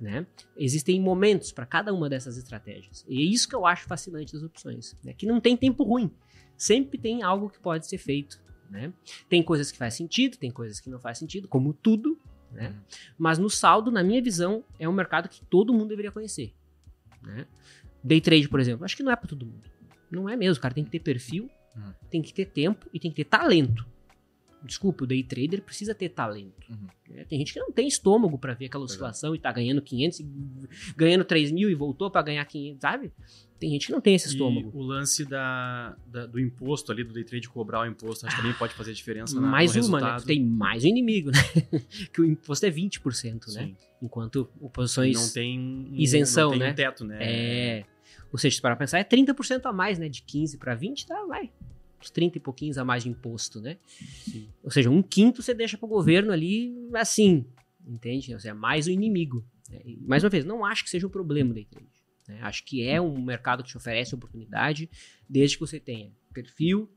Né? Existem momentos para cada uma dessas estratégias. E é isso que eu acho fascinante das opções. Né? Que não tem tempo ruim. Sempre tem algo que pode ser feito. Né? Tem coisas que faz sentido, tem coisas que não faz sentido, como tudo. Né? Uhum. Mas no saldo, na minha visão, é um mercado que todo mundo deveria conhecer. Né? Day trade, por exemplo, acho que não é para todo mundo. Não é mesmo, cara tem que ter perfil, Uhum. tem que ter tempo e tem que ter talento. Desculpa, o day trader precisa ter talento. Uhum. né? Tem gente que não tem estômago para ver aquela oscilação e tá ganhando 500, e ganhando 3 mil e voltou para ganhar 500, sabe? Tem gente que não tem esse estômago. E o lance da, da- do imposto ali, do day trade cobrar o imposto, acho que também pode fazer diferença na, mais no uma, né? resultado. Tu tem mais um inimigo, né? que o imposto é 20%, né? Sim. Enquanto E oposições não tem isenção, não tem né? um teto, né? É. Ou seja, se parar pra pensar, é 30% a mais, né? De 15 para 20, tá, vai. Uns 30 e pouquinhos a mais de imposto, né? Sim. Ou seja, um quinto você deixa pro governo ali assim, entende? Ou seja, mais o inimigo. né? E, mais uma vez, não acho que seja um problema o day trade. né? Acho que é um mercado que te oferece oportunidade, desde que você tenha perfil,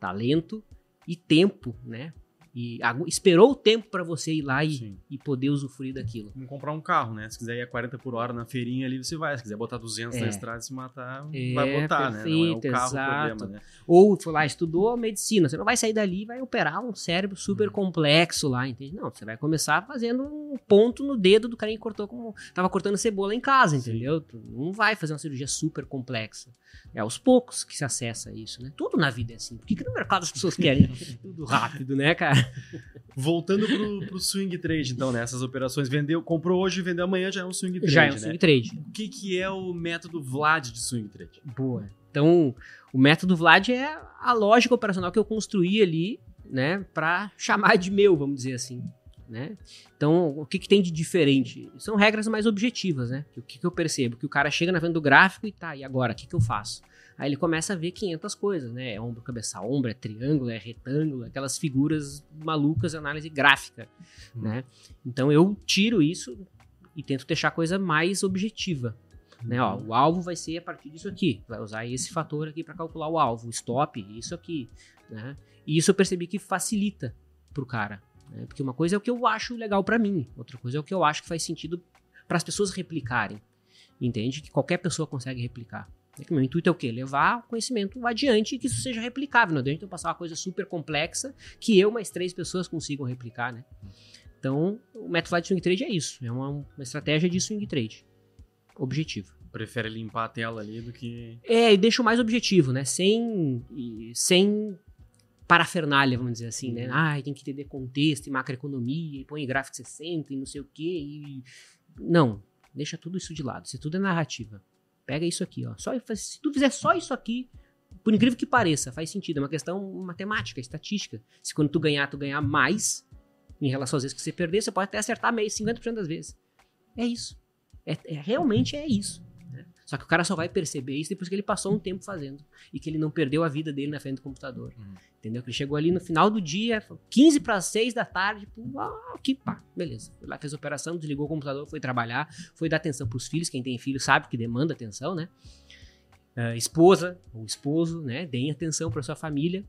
talento e tempo, né? E esperou o tempo para você ir lá e, e poder usufruir daquilo. Como comprar um carro, né? Se quiser ir a 40 por hora na feirinha ali, você vai. Se quiser botar 200 na É. estrada e se matar, É, vai botar, né? Não é o perfeito, carro exato. o problema, né? Ou foi lá, estudou medicina. Você não vai sair dali e vai operar um cérebro super Uhum. complexo lá, entende? Não, você vai começar fazendo um ponto no dedo do cara que cortou como. Tava cortando cebola em casa, entendeu? Não vai fazer uma cirurgia super complexa. É aos poucos que se acessa isso, né? Tudo na vida é assim. Por que, que no mercado as pessoas querem tudo rápido, né, cara? Voltando pro, pro swing trade, então, né? Essas operações, vendeu, comprou hoje e vendeu amanhã já é um swing trade, Já é um né? swing trade. O que, que é o método Vlad de swing trade? Boa. Então, o método Vlad é a lógica operacional que eu construí ali, né, para chamar de meu, vamos dizer assim, né? Então, o que, que tem de diferente? São regras mais objetivas, né? O que, que eu percebo? Que o cara chega na frente do gráfico e tá, e agora? O que, que eu faço? Aí ele começa a ver 500 coisas, né? É ombro, cabeça, ombro, é triângulo, é retângulo, aquelas figuras malucas, análise gráfica, Hum. né? Então, eu tiro isso e tento deixar a coisa mais objetiva, né? Ó, o alvo vai ser a partir disso aqui. Vai usar esse fator aqui para calcular o alvo. O stop, isso aqui, né? E isso eu percebi que facilita pro cara, né? Porque uma coisa é o que eu acho legal para mim, outra coisa é o que eu acho que faz sentido para as pessoas replicarem. Entende? Que qualquer pessoa consegue replicar. É que meu intuito é o quê? Levar o conhecimento adiante e que isso seja replicável. Não adianta eu passar uma coisa super complexa que eu mais três pessoas consigam replicar, né? Então, o método de swing trade é isso. É uma, uma estratégia de swing trade. Objetivo. Prefere limpar a tela ali do que. É, e deixa o mais objetivo, né? Sem, sem parafernália, vamos dizer assim, né? Ah, tem que entender contexto e macroeconomia, e põe gráfico 60 e não sei o quê. E... Não, deixa tudo isso de lado. Isso tudo é narrativa. Pega isso aqui, ó. Só, se tu fizer só isso aqui, por incrível que pareça, faz sentido. É uma questão matemática, estatística. Se quando tu ganhar, tu ganhar mais em relação às vezes que você perder, você pode até acertar meio, 50% das vezes. É isso. É, é- realmente é isso. Só que o cara só vai perceber isso depois que ele passou um tempo fazendo. E que ele não perdeu a vida dele na frente do computador. Uhum. Entendeu? Que ele chegou ali no final do dia, 15 para 6 da tarde, pô, ah, aqui, pá, beleza. Foi lá, fez a operação, desligou o computador, foi trabalhar, foi dar atenção pros filhos. Quem tem filho sabe que demanda atenção, né? Ah, esposa ou esposo, né? Deem atenção para sua família.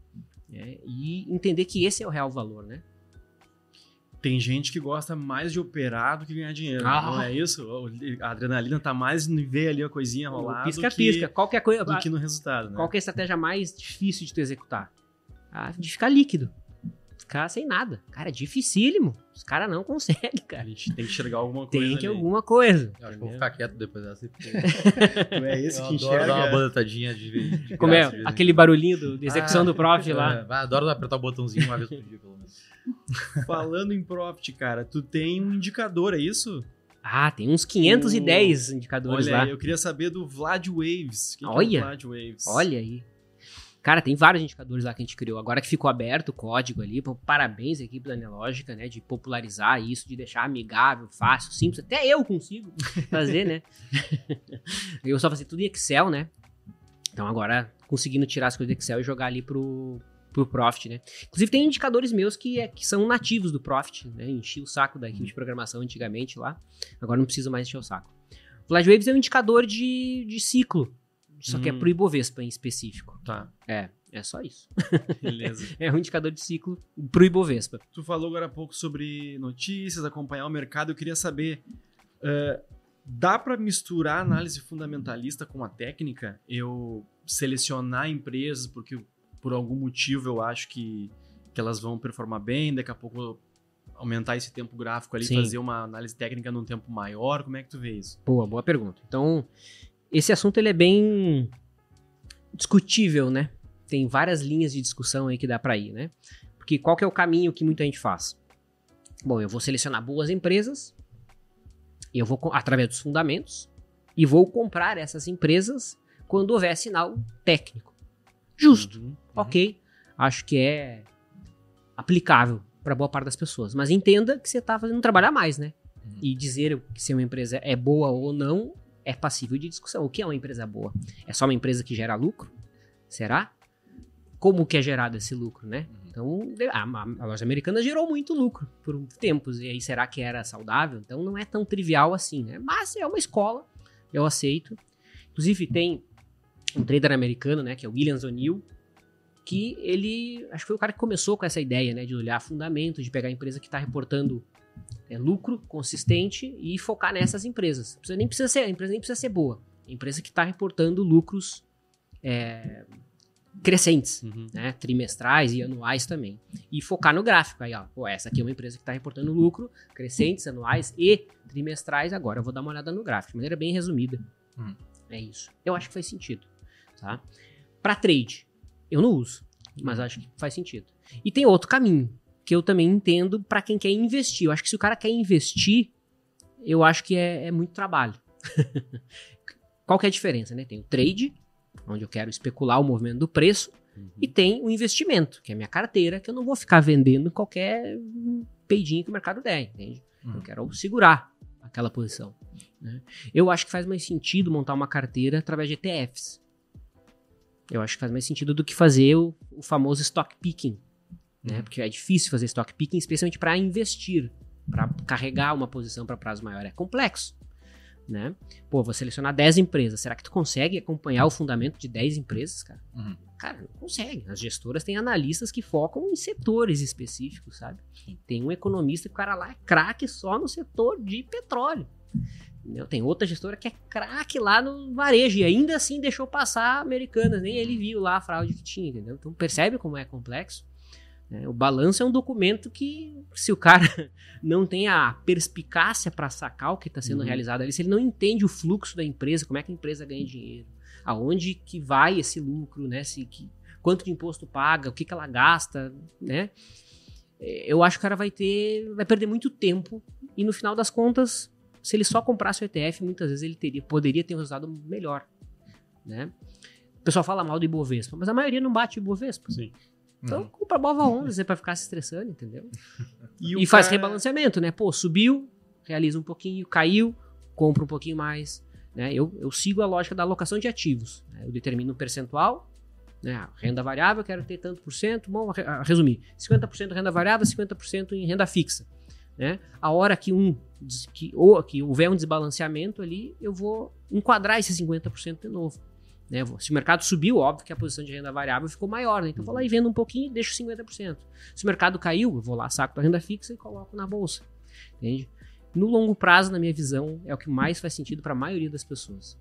né? E entender que esse é o real valor, né? Tem gente que gosta mais de operar do que ganhar dinheiro. Ah. Não é isso? A adrenalina tá mais em ver ali a coisinha rolar Pisca-pisca. Qualquer coisa. do que no resultado, né? Qual que é a estratégia mais difícil de tu executar? Ah, de ficar líquido. Sem nada. Cara, é dificílimo. Os caras não conseguem, A cara. gente tem que enxergar alguma coisa Tem que ali. alguma coisa. Eu acho que eu vou ficar quieto depois dessa. Tu é esse eu que adoro dar uma enxerga. boletadinha de, de Como é? de Aquele barulhinho do, de execução Ah, do Profit É, lá. adoro apertar o botãozinho uma vez por dia, pelo menos. Falando em Profit, cara, tu tem um indicador, é isso? Ah, tem uns 510 indicadores Olha, lá. aí, eu queria saber do Vlad Waves. O que que Olha. é o Vlad Waves? Olha aí. Cara, tem vários indicadores lá que a gente criou. Agora que ficou aberto o código ali, pô, parabéns à equipe da Neológica, né? De popularizar isso, de deixar amigável, fácil, simples. Até eu consigo fazer, né? eu só fazia tudo em Excel, né? Então agora conseguindo tirar as coisas do Excel e jogar ali pro, pro Profit, né? Inclusive tem indicadores meus que, é, que são nativos do Profit, né? Enchi o saco da equipe de programação antigamente lá, agora não preciso mais encher o saco. Flash Waves é um indicador de, de ciclo, só que é Hum. pro Ibovespa em específico. Tá, É, é só isso. beleza. É um indicador de ciclo pro Ibovespa. tu falou agora há pouco sobre notícias, acompanhar o mercado. Eu queria saber, eh, dá para misturar a análise fundamentalista com a técnica? Eu selecionar empresas porque por algum motivo eu acho que, que elas vão performar bem, daqui a pouco aumentar esse tempo gráfico ali, Sim. fazer uma análise técnica num tempo maior. Como é que tu vê isso? Boa, boa pergunta. Então, esse assunto ele é bem discutível, né? Tem várias linhas de discussão aí que dá pra ir, né? Porque qual que é o caminho que muita gente faz? Bom, eu vou selecionar boas empresas, eu vou através dos fundamentos e vou comprar essas empresas quando houver sinal técnico. Justo. Uhum. Ok, acho que é aplicável para boa parte das pessoas. Mas entenda que você está fazendo um trabalho a mais, né? Uhum. E dizer que se uma empresa é boa ou não é passível de discussão. O que é uma empresa boa? É só uma empresa que gera lucro? Será? Como que é gerado esse lucro, né? Então, a, a, loja americana gerou muito lucro por tempos. E aí, será que era saudável? Então, não é tão trivial assim, né? Mas é uma escola, eu aceito. Inclusive, tem um trader americano, né? Que é o Williams O'Neill, que ele, acho que foi o cara que começou com essa ideia, né, de olhar fundamentos, de pegar a empresa que está reportando é, lucro consistente e focar nessas empresas. Precisa, nem precisa ser, a empresa nem precisa ser boa. A empresa que está reportando lucros é, crescentes, Uhum. né, trimestrais e anuais também. E focar no gráfico. Aí, ó, pô, essa aqui é uma empresa que está reportando lucro crescentes, anuais e trimestrais. Agora eu vou dar uma olhada no gráfico, de maneira bem resumida. Hum. É isso. Eu acho que faz sentido, tá? Para trade, eu não uso, mas acho que faz sentido. E tem outro caminho que eu também entendo para quem quer investir. Eu acho que se o cara quer investir, eu acho que é, é muito trabalho. Qual que é a diferença, né? Tem o trade, onde eu quero especular o movimento do preço, e tem o investimento, que é a minha carteira, que eu não vou ficar vendendo qualquer peidinho que o mercado der, entende? Uhum. Eu quero segurar aquela posição. né? Eu acho que faz mais sentido montar uma carteira através de ETFs. Eu acho que faz mais sentido do que fazer o, o famoso stock picking. Né? Uhum. Porque é difícil fazer stock picking, especialmente para investir, para carregar uma posição para prazo maior. É complexo. Né? Pô, vou selecionar 10 empresas. Será que tu consegue acompanhar o fundamento de 10 empresas, cara? Uhum. Cara, não consegue. As gestoras têm analistas que focam em setores específicos, sabe? Tem um economista que o cara lá é craque só no setor de petróleo. Entendeu? Tem outra gestora que é craque lá no varejo e ainda assim deixou passar americanas, nem ele viu lá a fraude que tinha, entendeu? Então percebe como é complexo. Né? O balanço é um documento que, se o cara não tem a perspicácia para sacar o que está sendo Uhum. realizado ali, se ele não entende o fluxo da empresa, como é que a empresa ganha dinheiro, aonde que vai esse lucro, né? Se, que, quanto de imposto paga, o que, que ela gasta, né? É, Eu acho que o cara vai ter, vai perder muito tempo e no final das contas, se ele só comprasse o ETF, muitas vezes ele teria, poderia ter um resultado melhor, né? O pessoal fala mal do Ibovespa, mas a maioria não bate o Ibovespa. Sim. Então Uhum. compra Bova 11 é pra ficar se estressando, entendeu? E, E faz cara- rebalanceamento, né? Pô, subiu, realiza um pouquinho, caiu, compra um pouquinho mais. Né? Eu, eu sigo a lógica da alocação de ativos. né? Eu determino um percentual, né? renda variável, quero ter tanto por cento. Bom, resumir: 50% renda variável, 50% em renda fixa. Né? A hora que um que, ou que houver um desbalanceamento ali, eu vou enquadrar esse 50% de novo. Né? Se o mercado subiu, óbvio que a posição de renda variável ficou maior, né? então eu vou lá e vendo um pouquinho e deixo 50%. Se o mercado caiu, eu vou lá, saco da renda fixa e coloco na bolsa. Entende? No longo prazo, na minha visão, é o que mais faz sentido para a maioria das pessoas.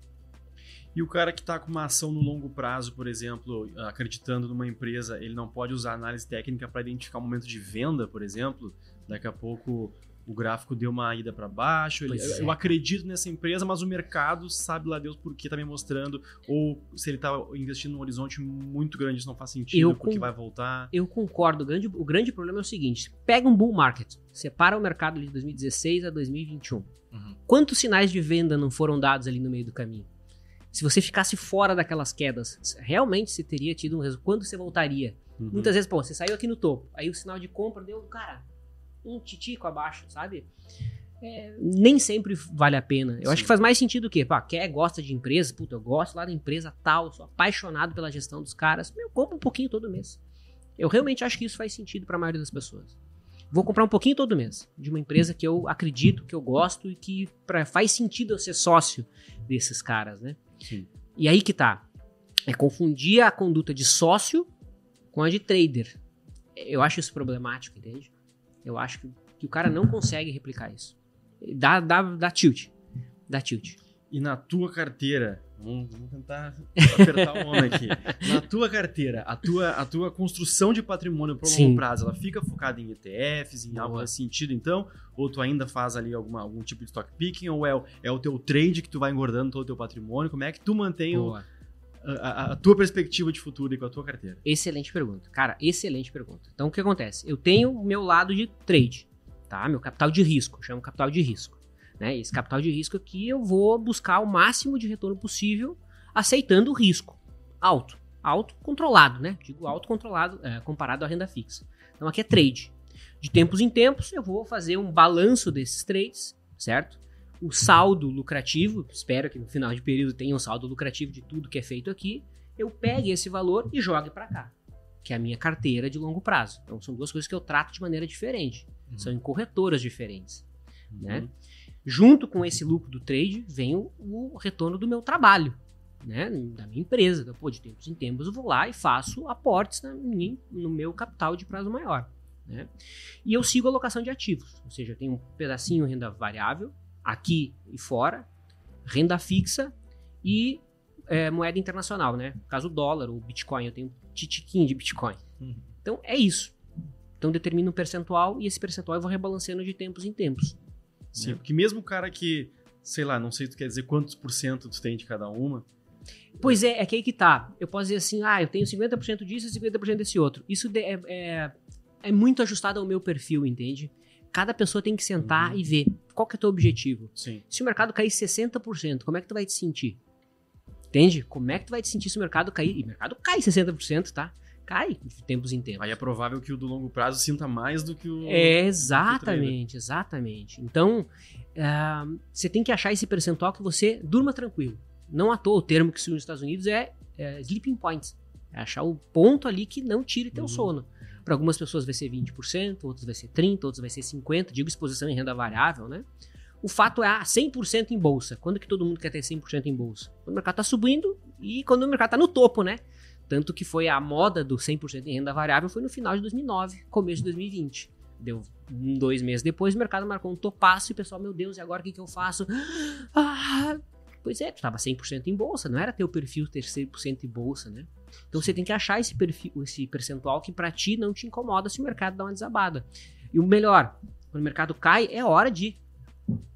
E o cara que está com uma ação no longo prazo, por exemplo, acreditando numa empresa, ele não pode usar análise técnica para identificar o momento de venda, por exemplo. Daqui a pouco o gráfico deu uma ida para baixo. ele- é. eu acredito nessa empresa, mas o mercado sabe lá Deus por que está me mostrando. Ou se ele está investindo num horizonte muito grande, isso não faz sentido, Eu porque com- vai voltar. Eu concordo. O grande, o grande problema é o seguinte: pega um bull market, separa o mercado ali de 2016 a 2021. Uhum. Quantos sinais de venda não foram dados ali no meio do caminho? Se você ficasse fora daquelas quedas, realmente você teria tido um resultado. Quando você voltaria? Uhum. Muitas vezes, pô, você saiu aqui no topo, aí o sinal de compra deu, cara, um titico abaixo, sabe? É, nem sempre vale a pena. Eu Sim. acho que faz mais sentido o quê? Pá, quer, gosta de empresa, puta, eu gosto lá da empresa tal, sou apaixonado pela gestão dos caras, meu, compra um pouquinho todo mês. Eu realmente acho que isso faz sentido para a maioria das pessoas. Vou comprar um pouquinho todo mês de uma empresa que eu acredito, que eu gosto e que pra, faz sentido eu ser sócio desses caras, né? Sim. E aí que tá. É confundir a conduta de sócio com a de trader. Eu acho isso problemático, entende? Eu acho que, que o cara não consegue replicar isso. Dá, dá, dá tilt. Dá tilt. E na tua carteira, vamos, vamos tentar apertar o homem aqui. Na tua carteira, a tua, a tua construção de patrimônio Sim. longo prazo, ela fica focada em ETFs, em algo Boa. nesse sentido, então? Ou tu ainda faz ali alguma, algum tipo de stock picking? Ou é, o- é o teu trade que tu vai engordando todo o teu patrimônio? Como é que tu mantém o-. a, a- tua perspectiva de futuro aí com a tua carteira? Excelente pergunta. Cara, excelente pergunta. Então, o que acontece? Eu tenho o meu lado de trade, tá? Meu capital de risco, chamo capital de risco. Né? Esse capital de risco aqui eu vou buscar o máximo de retorno possível, aceitando o risco alto. Alto controlado, né? Digo alto controlado é, comparado à renda fixa. Então, aqui é trade. De tempos em tempos, eu vou fazer um balanço desses trades, certo? O saldo lucrativo, espero que no final de período tenha um saldo lucrativo de tudo que é feito aqui, eu pegue esse valor e jogue para cá, que é a minha carteira de longo prazo. Então são duas coisas que eu trato de maneira diferente, são em corretoras diferentes. Né? Uhum. Junto com esse lucro do trade vem o, o retorno do meu trabalho, né? da minha empresa. Então, pô, de tempos em tempos eu vou lá e faço aportes na minha- no meu capital de prazo maior. Né? E eu sigo a alocação de ativos, ou seja, eu tenho um pedacinho renda variável aqui e fora, renda fixa e é, moeda internacional, né? No caso o dólar, o Bitcoin, eu tenho um titiquinho de Bitcoin. Uhum. Então é isso. Então determina um percentual e esse percentual eu vou rebalanceando de tempos em tempos. Sim, né? porque mesmo o cara que, sei lá, não sei se tu quer dizer quantos por cento tu tem de cada uma, Pois é, é que aí que tá. Eu posso dizer assim, ah, eu tenho 50% disso e 50% desse outro. Isso é, é, é muito ajustado ao meu perfil, entende? Cada pessoa tem que sentar Uhum. e ver qual que é o teu objetivo. sim. Se o mercado cair 60%, como é que tu vai te sentir? Entende? Como é que tu vai te sentir se o mercado cair? E o mercado cai 60%, tá? Cai de tempos em tempos. Aí é provável que o do longo prazo sinta mais do que o. É, exatamente, exatamente. Então, ah, você tem que achar esse percentual que você durma tranquilo. Não à toa, o termo que se usa nos Estados Unidos é, é sleeping points. É achar o ponto ali que não tire teu Uhum. sono. Para algumas pessoas vai ser 20%, outros vai ser 30%, outros vai ser 50%. Digo exposição em renda variável, né? O fato é, ah, 100% em bolsa. Quando que todo mundo quer ter 100% em bolsa? Quando o mercado tá subindo e quando o mercado tá no topo, né? Tanto que foi a moda do 100% em renda variável foi no final de 2009, começo de 2020. Deu um, dois meses depois, o mercado marcou um topaço e o pessoal, meu Deus, e agora o que, que eu faço? Ah, pois é, tu tava 100% em bolsa, não era teu perfil ter 100% em bolsa, né? Então você tem que achar esse, perfil, esse percentual que pra ti não te incomoda se o mercado dá uma desabada. E o melhor, quando o mercado cai, é hora de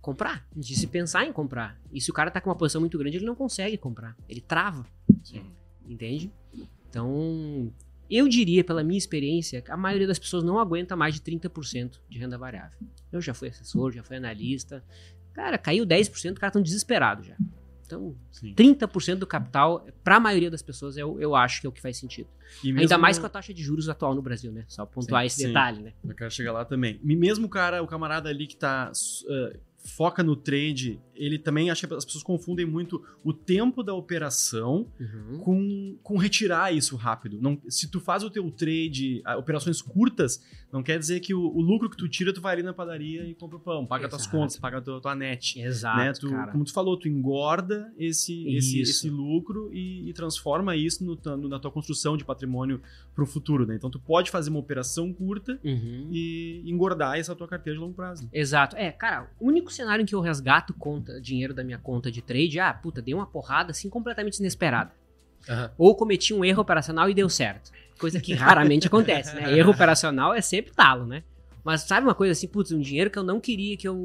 comprar, de se pensar em comprar. E se o cara tá com uma posição muito grande, ele não consegue comprar, ele trava. Sim. Entende? Então, eu diria, pela minha experiência, que a maioria das pessoas não aguenta mais de 30% de renda variável. Eu já fui assessor, já fui analista. Cara, caiu 10%, os caras estão desesperados já. Então, Sim. 30% do capital, para a maioria das pessoas, eu, eu acho que é o que faz sentido. Ainda mais com a taxa de juros atual no Brasil, né? Só pontuar Sim, esse sim. detalhe, né? Eu quero chegar lá também. E mesmo o cara, o camarada ali que tá. uh, foca no trade, ele também acha que as pessoas confundem muito o tempo da operação Uhum. com, com retirar isso rápido. Não, se tu faz o teu trade, operações curtas, não quer dizer que o, o lucro que tu tira, tu vai ali na padaria e compra o pão, paga tuas Exato. contas, paga tua, tua net. Exato, né? Tu, cara. como tu falou, tu engorda esse, esse, esse lucro e, e transforma isso no, no- na tua construção de patrimônio pro futuro, né? Então tu pode fazer uma operação curta Uhum. e engordar essa tua carteira de longo prazo. né? Exato. É, cara, o único cenário em que eu resgato conta, dinheiro da minha conta de trade, ah, puta, dei uma porrada assim completamente inesperada. Ou cometi um erro operacional e deu certo. Coisa que raramente acontece, né? Erro operacional é sempre talo, né? Mas sabe uma coisa assim, putz, um dinheiro que eu não queria, que eu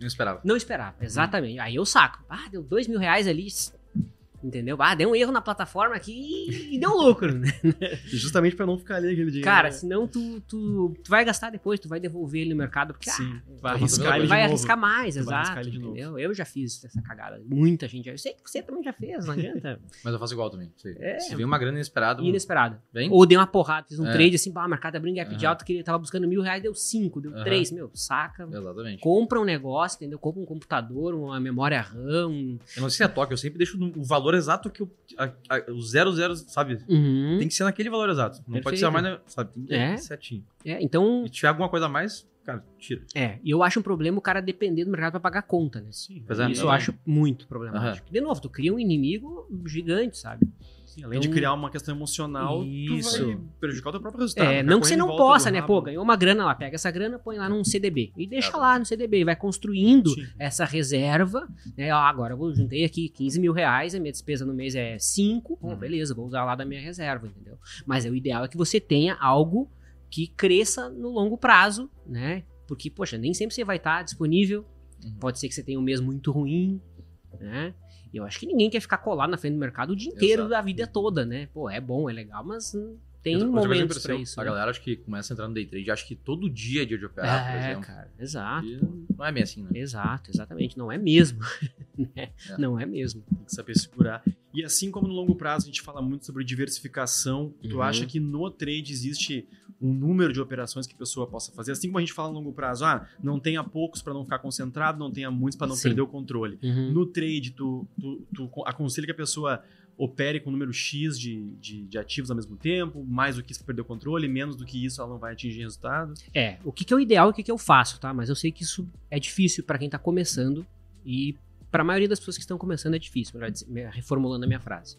Não esperava. não esperava. Exatamente. Aí eu saco. Ah, deu dois mil reais ali. Entendeu? Ah, deu um erro na plataforma aqui e deu lucro, né? Justamente pra não ficar ali aquele dinheiro. Cara, né? senão tu, tu, tu vai gastar depois, tu vai devolver ele no mercado, porque Sim, ah, vai arriscar de vai novo. arriscar mais, Tu vai exato. arriscar ele de novo. entendeu? Eu já fiz essa cagada. Muita gente já. Eu sei que você também já fez, não adianta. Mas eu faço igual também. É. Se vem uma grana inesperada, Inesperado. vem. Ou dei uma porrada, fiz um É. trade assim, pá, o mercado abrindo gap de Aham. alta, que ele tava buscando mil reais, deu cinco, deu Aham. três, meu, saca. Exatamente. Compra um negócio, entendeu? Compra um computador, uma memória RAM. um- Eu não sei se é toque, eu sempre deixo o valor exato que eu. A, a, o zero, zero, sabe? Uhum. Tem que ser naquele valor exato. Não pode Perfeito. ser mais, né, sabe? Tem que É. ser certinho. É, então, E se tiver alguma coisa a mais, cara, tira. é, e eu acho um problema o cara depender do mercado pra pagar conta, né? Sim, Pois é. Isso eu Aham. acho muito problemático. De novo, tu cria um inimigo gigante, sabe? Sim, além de Então- criar uma questão emocional, Isso. tu vai prejudicar o teu próprio resultado. É, ficar não que você não possa, né? Pô, ganhou uma grana lá, pega essa grana, põe lá num CDB. E deixa Tá. lá no CDB, vai construindo Sim. essa reserva, né? Ó, agora eu vou- juntei aqui 15 mil reais, a minha despesa no mês é 5, pô, Uhum. beleza, vou usar lá da minha reserva, entendeu? Mas é, o ideal é que você tenha algo que cresça no longo prazo, né? Porque, poxa, nem sempre você vai estar disponível, Uhum. pode ser que você tenha um mês muito ruim, né? Eu acho que ninguém quer ficar colado na frente do mercado o dia inteiro Exato. da vida toda, né? Pô, é bom, é legal, mas tem também momentos percebo, pra isso. A né? galera acho que começa a entrar no day trade, acha que todo dia é dia de operar, por É, exemplo. cara, exato. E não é bem assim, né? Exato, exatamente. Não é mesmo. né? É. Não é mesmo. Tem que saber segurar. E assim como no longo prazo a gente fala muito sobre diversificação, tu Uhum. acha que no trade existe um número de operações que a pessoa possa fazer? Assim como a gente fala no longo prazo, ah, não tenha poucos para não ficar concentrado, não tenha muitos para não Sim. perder o controle. Uhum. No trade, tu, tu, tu aconselha que a pessoa opere com um número X de, de, de ativos ao mesmo tempo, mais do que isso perder o controle, menos do que isso ela não vai atingir resultado. É, o que, que é o ideal e o que, que eu faço, tá? Mas eu sei que isso é difícil pra quem tá começando e pra maioria das pessoas que estão começando é difícil, melhor dizer, reformulando a minha frase.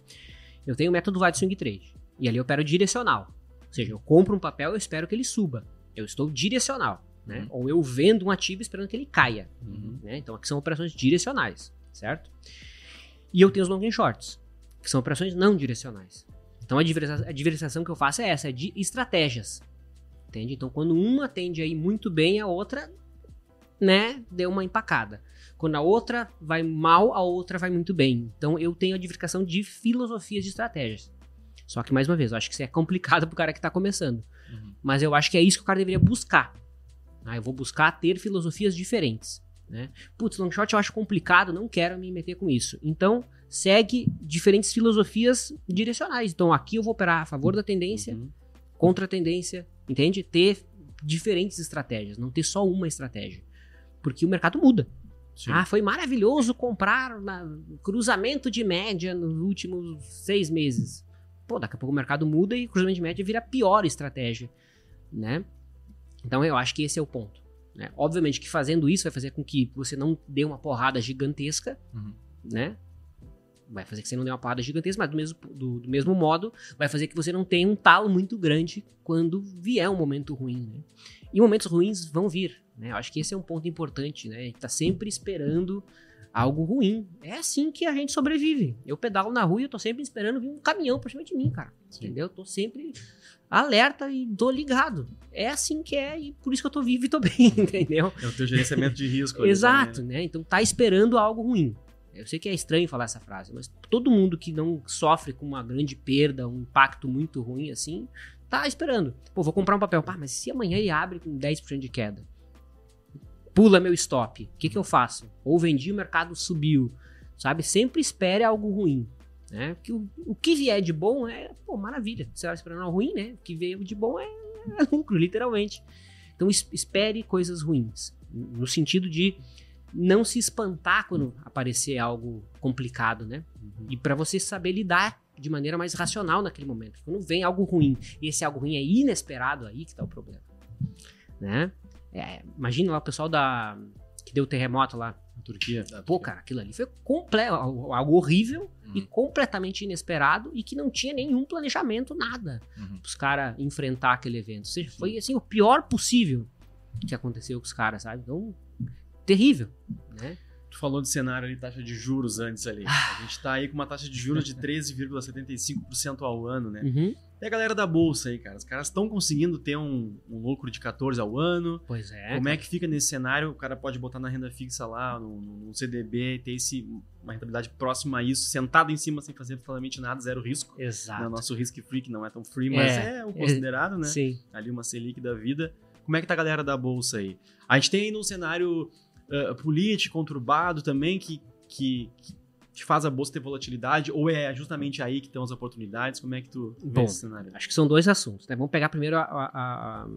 Eu tenho o método Wide Swing Trade e ali eu opero direcional. Ou seja, eu compro um papel e espero que ele suba. Eu estou direcional, né? Uhum. Ou eu vendo um ativo esperando que ele caia. Uhum. né? Então aqui são operações direcionais, certo? E eu tenho os long and shorts, que são operações não direcionais. Então a, a diversificação que eu faço é essa, é de estratégias. Entende? Então quando uma tende a ir muito bem, a outra, né, deu uma empacada. Quando a outra vai mal, a outra vai muito bem. Então eu tenho a diversificação de filosofias de estratégias. Só que, mais uma vez, eu acho que isso é complicado pro cara que tá começando. Uhum. Mas eu acho que é isso que o cara deveria buscar. Ah, eu vou buscar ter filosofias diferentes. Né? Putz, long shot eu acho complicado, não quero me meter com isso. Então, segue diferentes filosofias direcionais. Então, aqui eu vou operar a favor da tendência, Uhum. contra a tendência, entende? Ter diferentes estratégias, não ter só uma estratégia. Porque o mercado muda. Sim. Ah, foi maravilhoso comprar cruzamento de média nos últimos seis meses. Pô, daqui a pouco o mercado muda e cruzamento de média vira a pior estratégia, né? Então eu acho que esse é o ponto. Né? Obviamente que fazendo isso vai fazer com que você não dê uma porrada gigantesca, Uhum. né? Vai fazer que você não dê uma porrada gigantesca, mas do mesmo, do, do mesmo modo, vai fazer que você não tenha um talo muito grande quando vier um momento ruim, né? E momentos ruins vão vir, né? Eu acho que esse é um ponto importante, né? A gente tá sempre esperando algo ruim. É assim que a gente sobrevive. Eu pedalo na rua e eu tô sempre esperando vir um caminhão pra cima de mim, cara. Sim. Entendeu? Eu tô sempre alerta e tô ligado. É assim que é e por isso que eu tô vivo e tô bem, entendeu? É o teu gerenciamento de risco. Exato, né? né? Então tá esperando algo ruim. Eu sei que é estranho falar essa frase, mas todo mundo que não sofre com uma grande perda, um impacto muito ruim assim, tá esperando. Pô, vou comprar um papel. Pá, mas se amanhã ele abre com 10% de queda? Pula meu stop. O que, que eu faço? Ou vendi, o mercado subiu. Sabe? Sempre espere algo ruim. Né? Que o, o que vier de bom é, pô, maravilha. Você estava esperando algo ruim, né? O que veio de bom é, é lucro, literalmente. Então es- espere coisas ruins. No sentido de não se espantar quando aparecer algo complicado, né? Uhum. E para você saber lidar de maneira mais racional naquele momento. Quando vem algo ruim e esse algo ruim é inesperado, aí que tá o problema. Né? É, imagina lá o pessoal da que deu o terremoto lá. Na Turquia. Pô, cara, aquilo ali foi completo, algo horrível e Uhum. completamente inesperado e que não tinha nenhum planejamento, nada, Uhum. os caras enfrentar aquele evento. Ou seja, foi assim o pior possível que aconteceu com os caras, sabe? Então, terrível, né? Tu falou de cenário ali, taxa de juros antes ali. Ah. A gente tá aí com uma taxa de juros de 13,75% ao ano, né? Uhum. E a galera da bolsa aí, cara? Os caras estão conseguindo ter um, um, lucro de 14 ao ano. Pois é. Como é que fica nesse cenário? O cara pode botar na renda fixa lá, no, no CDB, e ter esse, uma rentabilidade próxima a isso, sentado em cima sem fazer absolutamente nada, zero risco. Exato. Né? Nosso risk free, que não é tão free, mas é, é o considerado, é, né? Sim. Ali uma Selic da vida. Como é que tá a galera da bolsa aí? A gente tem ainda um cenário uh, político, conturbado também, que, que, que faz a bolsa ter volatilidade ou é justamente aí que estão as oportunidades? Como é que tu vê Bom, esse cenário? Acho que são dois assuntos, né? Vamos pegar primeiro a, a, a,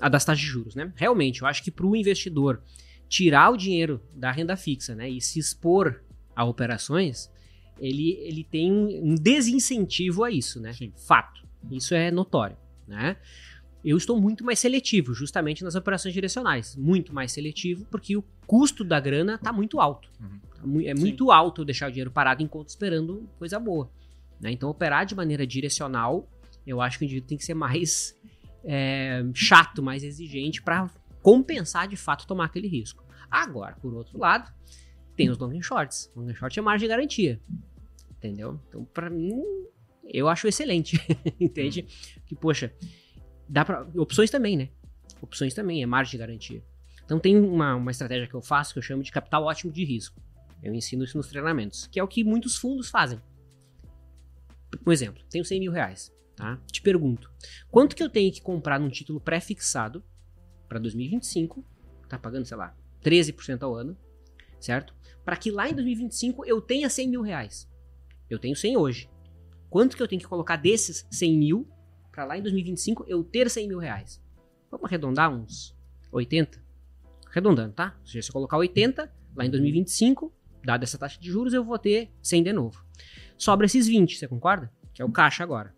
a das taxas de juros, né? Realmente, eu acho que para o investidor tirar o dinheiro da renda fixa, né, e se expor a operações, ele, ele tem um desincentivo a isso, né? Sim. Fato. Isso é notório, né? Eu estou muito mais seletivo, justamente nas operações direcionais. Muito mais seletivo, porque o custo da grana está muito alto. Uhum. É muito Sim. alto eu deixar o dinheiro parado enquanto esperando coisa boa. Né? Então, operar de maneira direcional, eu acho que o indivíduo tem que ser mais é, chato, mais exigente para compensar de fato tomar aquele risco. Agora, por outro lado, tem os long shorts. Long short é margem de garantia. Entendeu? Então, para mim, eu acho excelente. Entende? Uhum. Que, poxa, Dá pra, opções também, né? Opções também, é margem de garantia. Então tem uma, uma estratégia que eu faço que eu chamo de capital ótimo de risco. Eu ensino isso nos treinamentos, que é o que muitos fundos fazem. Um exemplo, tenho 100 mil reais, tá? Te pergunto, quanto que eu tenho que comprar num título pré-fixado para 2025, tá pagando, sei lá, 13% ao ano, certo? Para que lá em 2025 eu tenha 100 mil reais. Eu tenho 100 hoje. Quanto que eu tenho que colocar desses 100 mil para lá em 2025 eu ter 100 mil reais. Vamos arredondar uns 80? Arredondando, tá? Ou seja, se eu colocar 80, lá em 2025, dada essa taxa de juros, eu vou ter 100 de novo. Sobra esses 20, você concorda? Que é o caixa agora.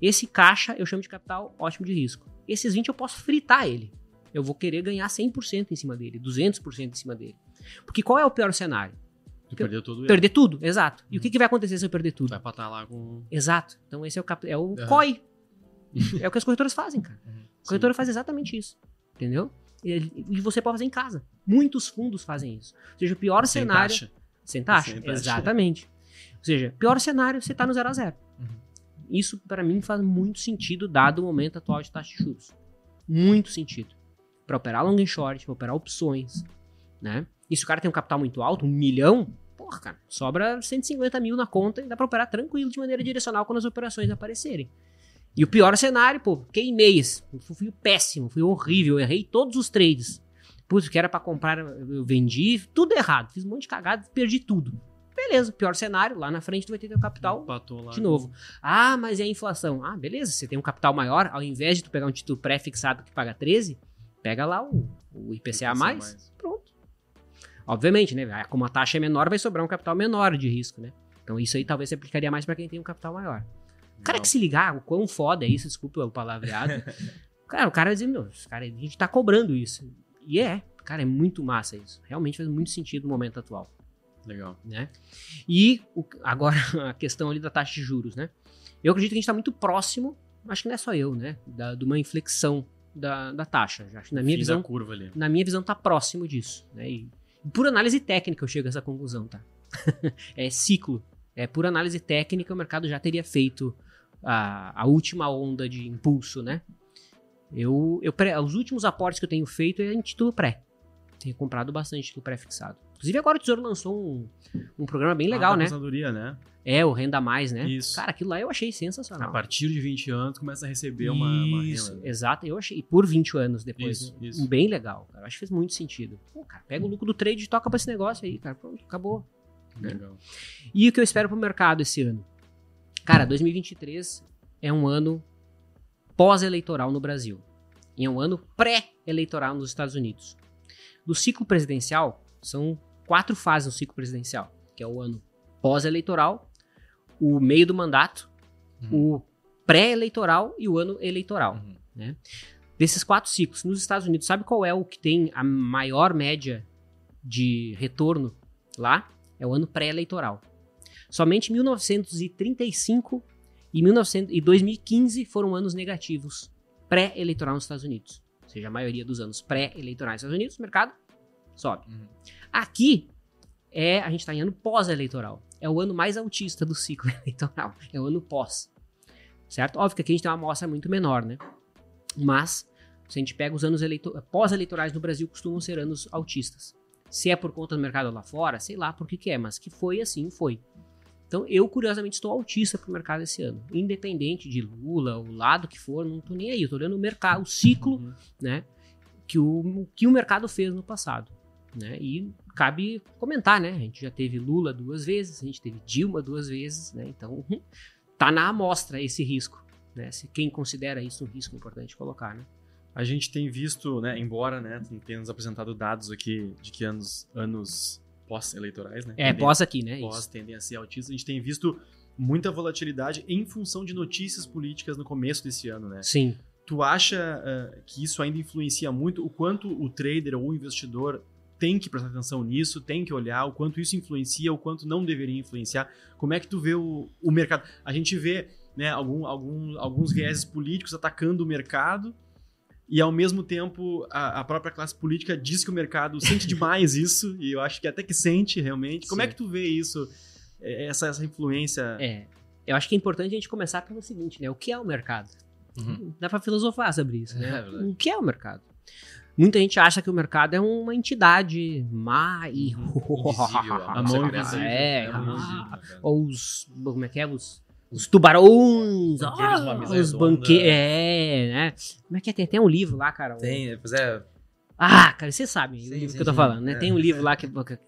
Esse caixa eu chamo de capital ótimo de risco. Esses 20 eu posso fritar ele. Eu vou querer ganhar 100% em cima dele, 200% em cima dele. Porque qual é o pior cenário? perder tudo. Perder tudo, exato. E o que, que vai acontecer se eu perder tudo? Vai patar lá com. Exato. Então esse é o, cap... é o uhum. COI. É o que as corretoras fazem, cara. Uhum. A corretora faz exatamente isso. Entendeu? E, e, você pode fazer em casa. Muitos fundos fazem isso. Ou seja, o pior Sem cenário. Taxa. Sem taxa. Sem taxa. Exatamente. Ou seja, pior cenário, você está no zero a zero. Uhum. Isso, para mim, faz muito sentido, dado o momento atual de taxa de juros. Muito sentido. Para operar long and short, para operar opções. Né? E se o cara tem um capital muito alto, um milhão, porra, cara, sobra 150 mil na conta e dá para operar tranquilo de maneira direcional quando as operações aparecerem. E o pior cenário, pô, queimei esse. Fui péssimo, fui horrível, errei todos os trades. Putz, que era para comprar, eu vendi, tudo errado. Fiz um monte de cagada, perdi tudo. Beleza, pior cenário, lá na frente tu vai ter teu capital de novo. Ah, mas e a inflação? Ah, beleza, você tem um capital maior, ao invés de tu pegar um título pré-fixado que paga 13, pega lá o, o IPCA, IPCA mais, mais, pronto. Obviamente, né, como a taxa é menor, vai sobrar um capital menor de risco, né? Então isso aí talvez se aplicaria mais para quem tem um capital maior. O cara que se ligar, o quão foda é isso, desculpa o palavreado. cara, o cara vai dizer, meu, cara, a gente tá cobrando isso. E é, cara, é muito massa isso. Realmente faz muito sentido no momento atual. Legal. Né? E o, agora a questão ali da taxa de juros, né? Eu acredito que a gente está muito próximo, acho que não é só eu, né? Da, de uma inflexão da, da taxa. Acho que na minha Fim visão. curva ali. Na minha visão, tá próximo disso. Né? E por análise técnica eu chego a essa conclusão, tá? é ciclo. É, por análise técnica, o mercado já teria feito a, a última onda de impulso, né? Eu, eu pré, os últimos aportes que eu tenho feito é em título pré. Tenho comprado bastante título pré-fixado. Inclusive agora o Tesouro lançou um, um programa bem legal, ah, né? né? É, o Renda Mais, né? Isso. Cara, aquilo lá eu achei sensacional. A partir de 20 anos começa a receber uma, uma Isso, renda. exato. Eu achei, por 20 anos depois. Isso, isso. Bem legal, cara. Eu acho que fez muito sentido. Pô, cara, pega o lucro do trade e toca pra esse negócio aí, cara. Pronto, acabou. Legal. E o que eu espero pro mercado esse ano? Cara, 2023 é um ano pós-eleitoral no Brasil. E é um ano pré-eleitoral nos Estados Unidos. Do ciclo presidencial, são quatro fases no ciclo presidencial, que é o ano pós-eleitoral, o meio do mandato, uhum. o pré-eleitoral e o ano eleitoral. Uhum. Né? Desses quatro ciclos, nos Estados Unidos, sabe qual é o que tem a maior média de retorno lá? É o ano pré-eleitoral. Somente 1935 e, 1900, e 2015 foram anos negativos pré-eleitoral nos Estados Unidos. Ou seja, a maioria dos anos pré-eleitorais nos Estados Unidos, o mercado sobe. Uhum. Aqui, é, a gente está em ano pós-eleitoral. É o ano mais autista do ciclo eleitoral. É o ano pós. certo? Óbvio que aqui a gente tem uma amostra muito menor, né? Mas, se a gente pega os anos eleitor... pós-eleitorais no Brasil, costumam ser anos autistas. Se é por conta do mercado lá fora, sei lá por que, que é, mas que foi assim, foi. Então, eu, curiosamente, estou autista pro mercado esse ano. Independente de Lula, o lado que for, não tô nem aí. Eu tô olhando o mercado, o ciclo, Uhum. né? Que o, que o mercado fez no passado. Né? E cabe comentar, né? A gente já teve Lula duas vezes, a gente teve Dilma duas vezes, né? Então, tá na amostra esse risco. Né? Se quem considera isso um risco importante colocar, né? A gente tem visto, né, embora né, tenha nos apresentado dados aqui de que anos, anos pós-eleitorais, né? É, pós aqui, né? pós Isso. tendem a ser autistas, a gente tem visto muita volatilidade em função de notícias políticas no começo desse ano, né? Sim. Tu acha eh, que isso ainda influencia muito o quanto o trader ou o investidor tem que prestar atenção nisso, tem que olhar o quanto isso influencia, o quanto não deveria influenciar? Como é que tu vê o, o mercado? A gente vê né, algum, algum, alguns vieses políticos atacando o mercado e ao mesmo tempo a, a própria classe política diz que o mercado sente demais isso e eu acho que até que sente realmente. Como é Sim. que tu vê isso, eh, essa, essa influência? É. Eu acho que é importante a gente começar pelo seguinte, né? O que é o mercado? Uhum. Dá pra filosofar sobre isso, né? É o que é o mercado? Muita gente acha que o mercado é uma entidade má e. Invisível, A mão invisível. É, É, a mão ah, invisível, né? ou os. Como é que é? Os, os tubarões. Mesa os banqueiros. É, né? Como é que é? Tem até um livro lá, cara. Tem, pois é. Ah, cara, vocês sabem Sim, o livro sim, que eu tô falando, né? É. Tem um livro lá que, que,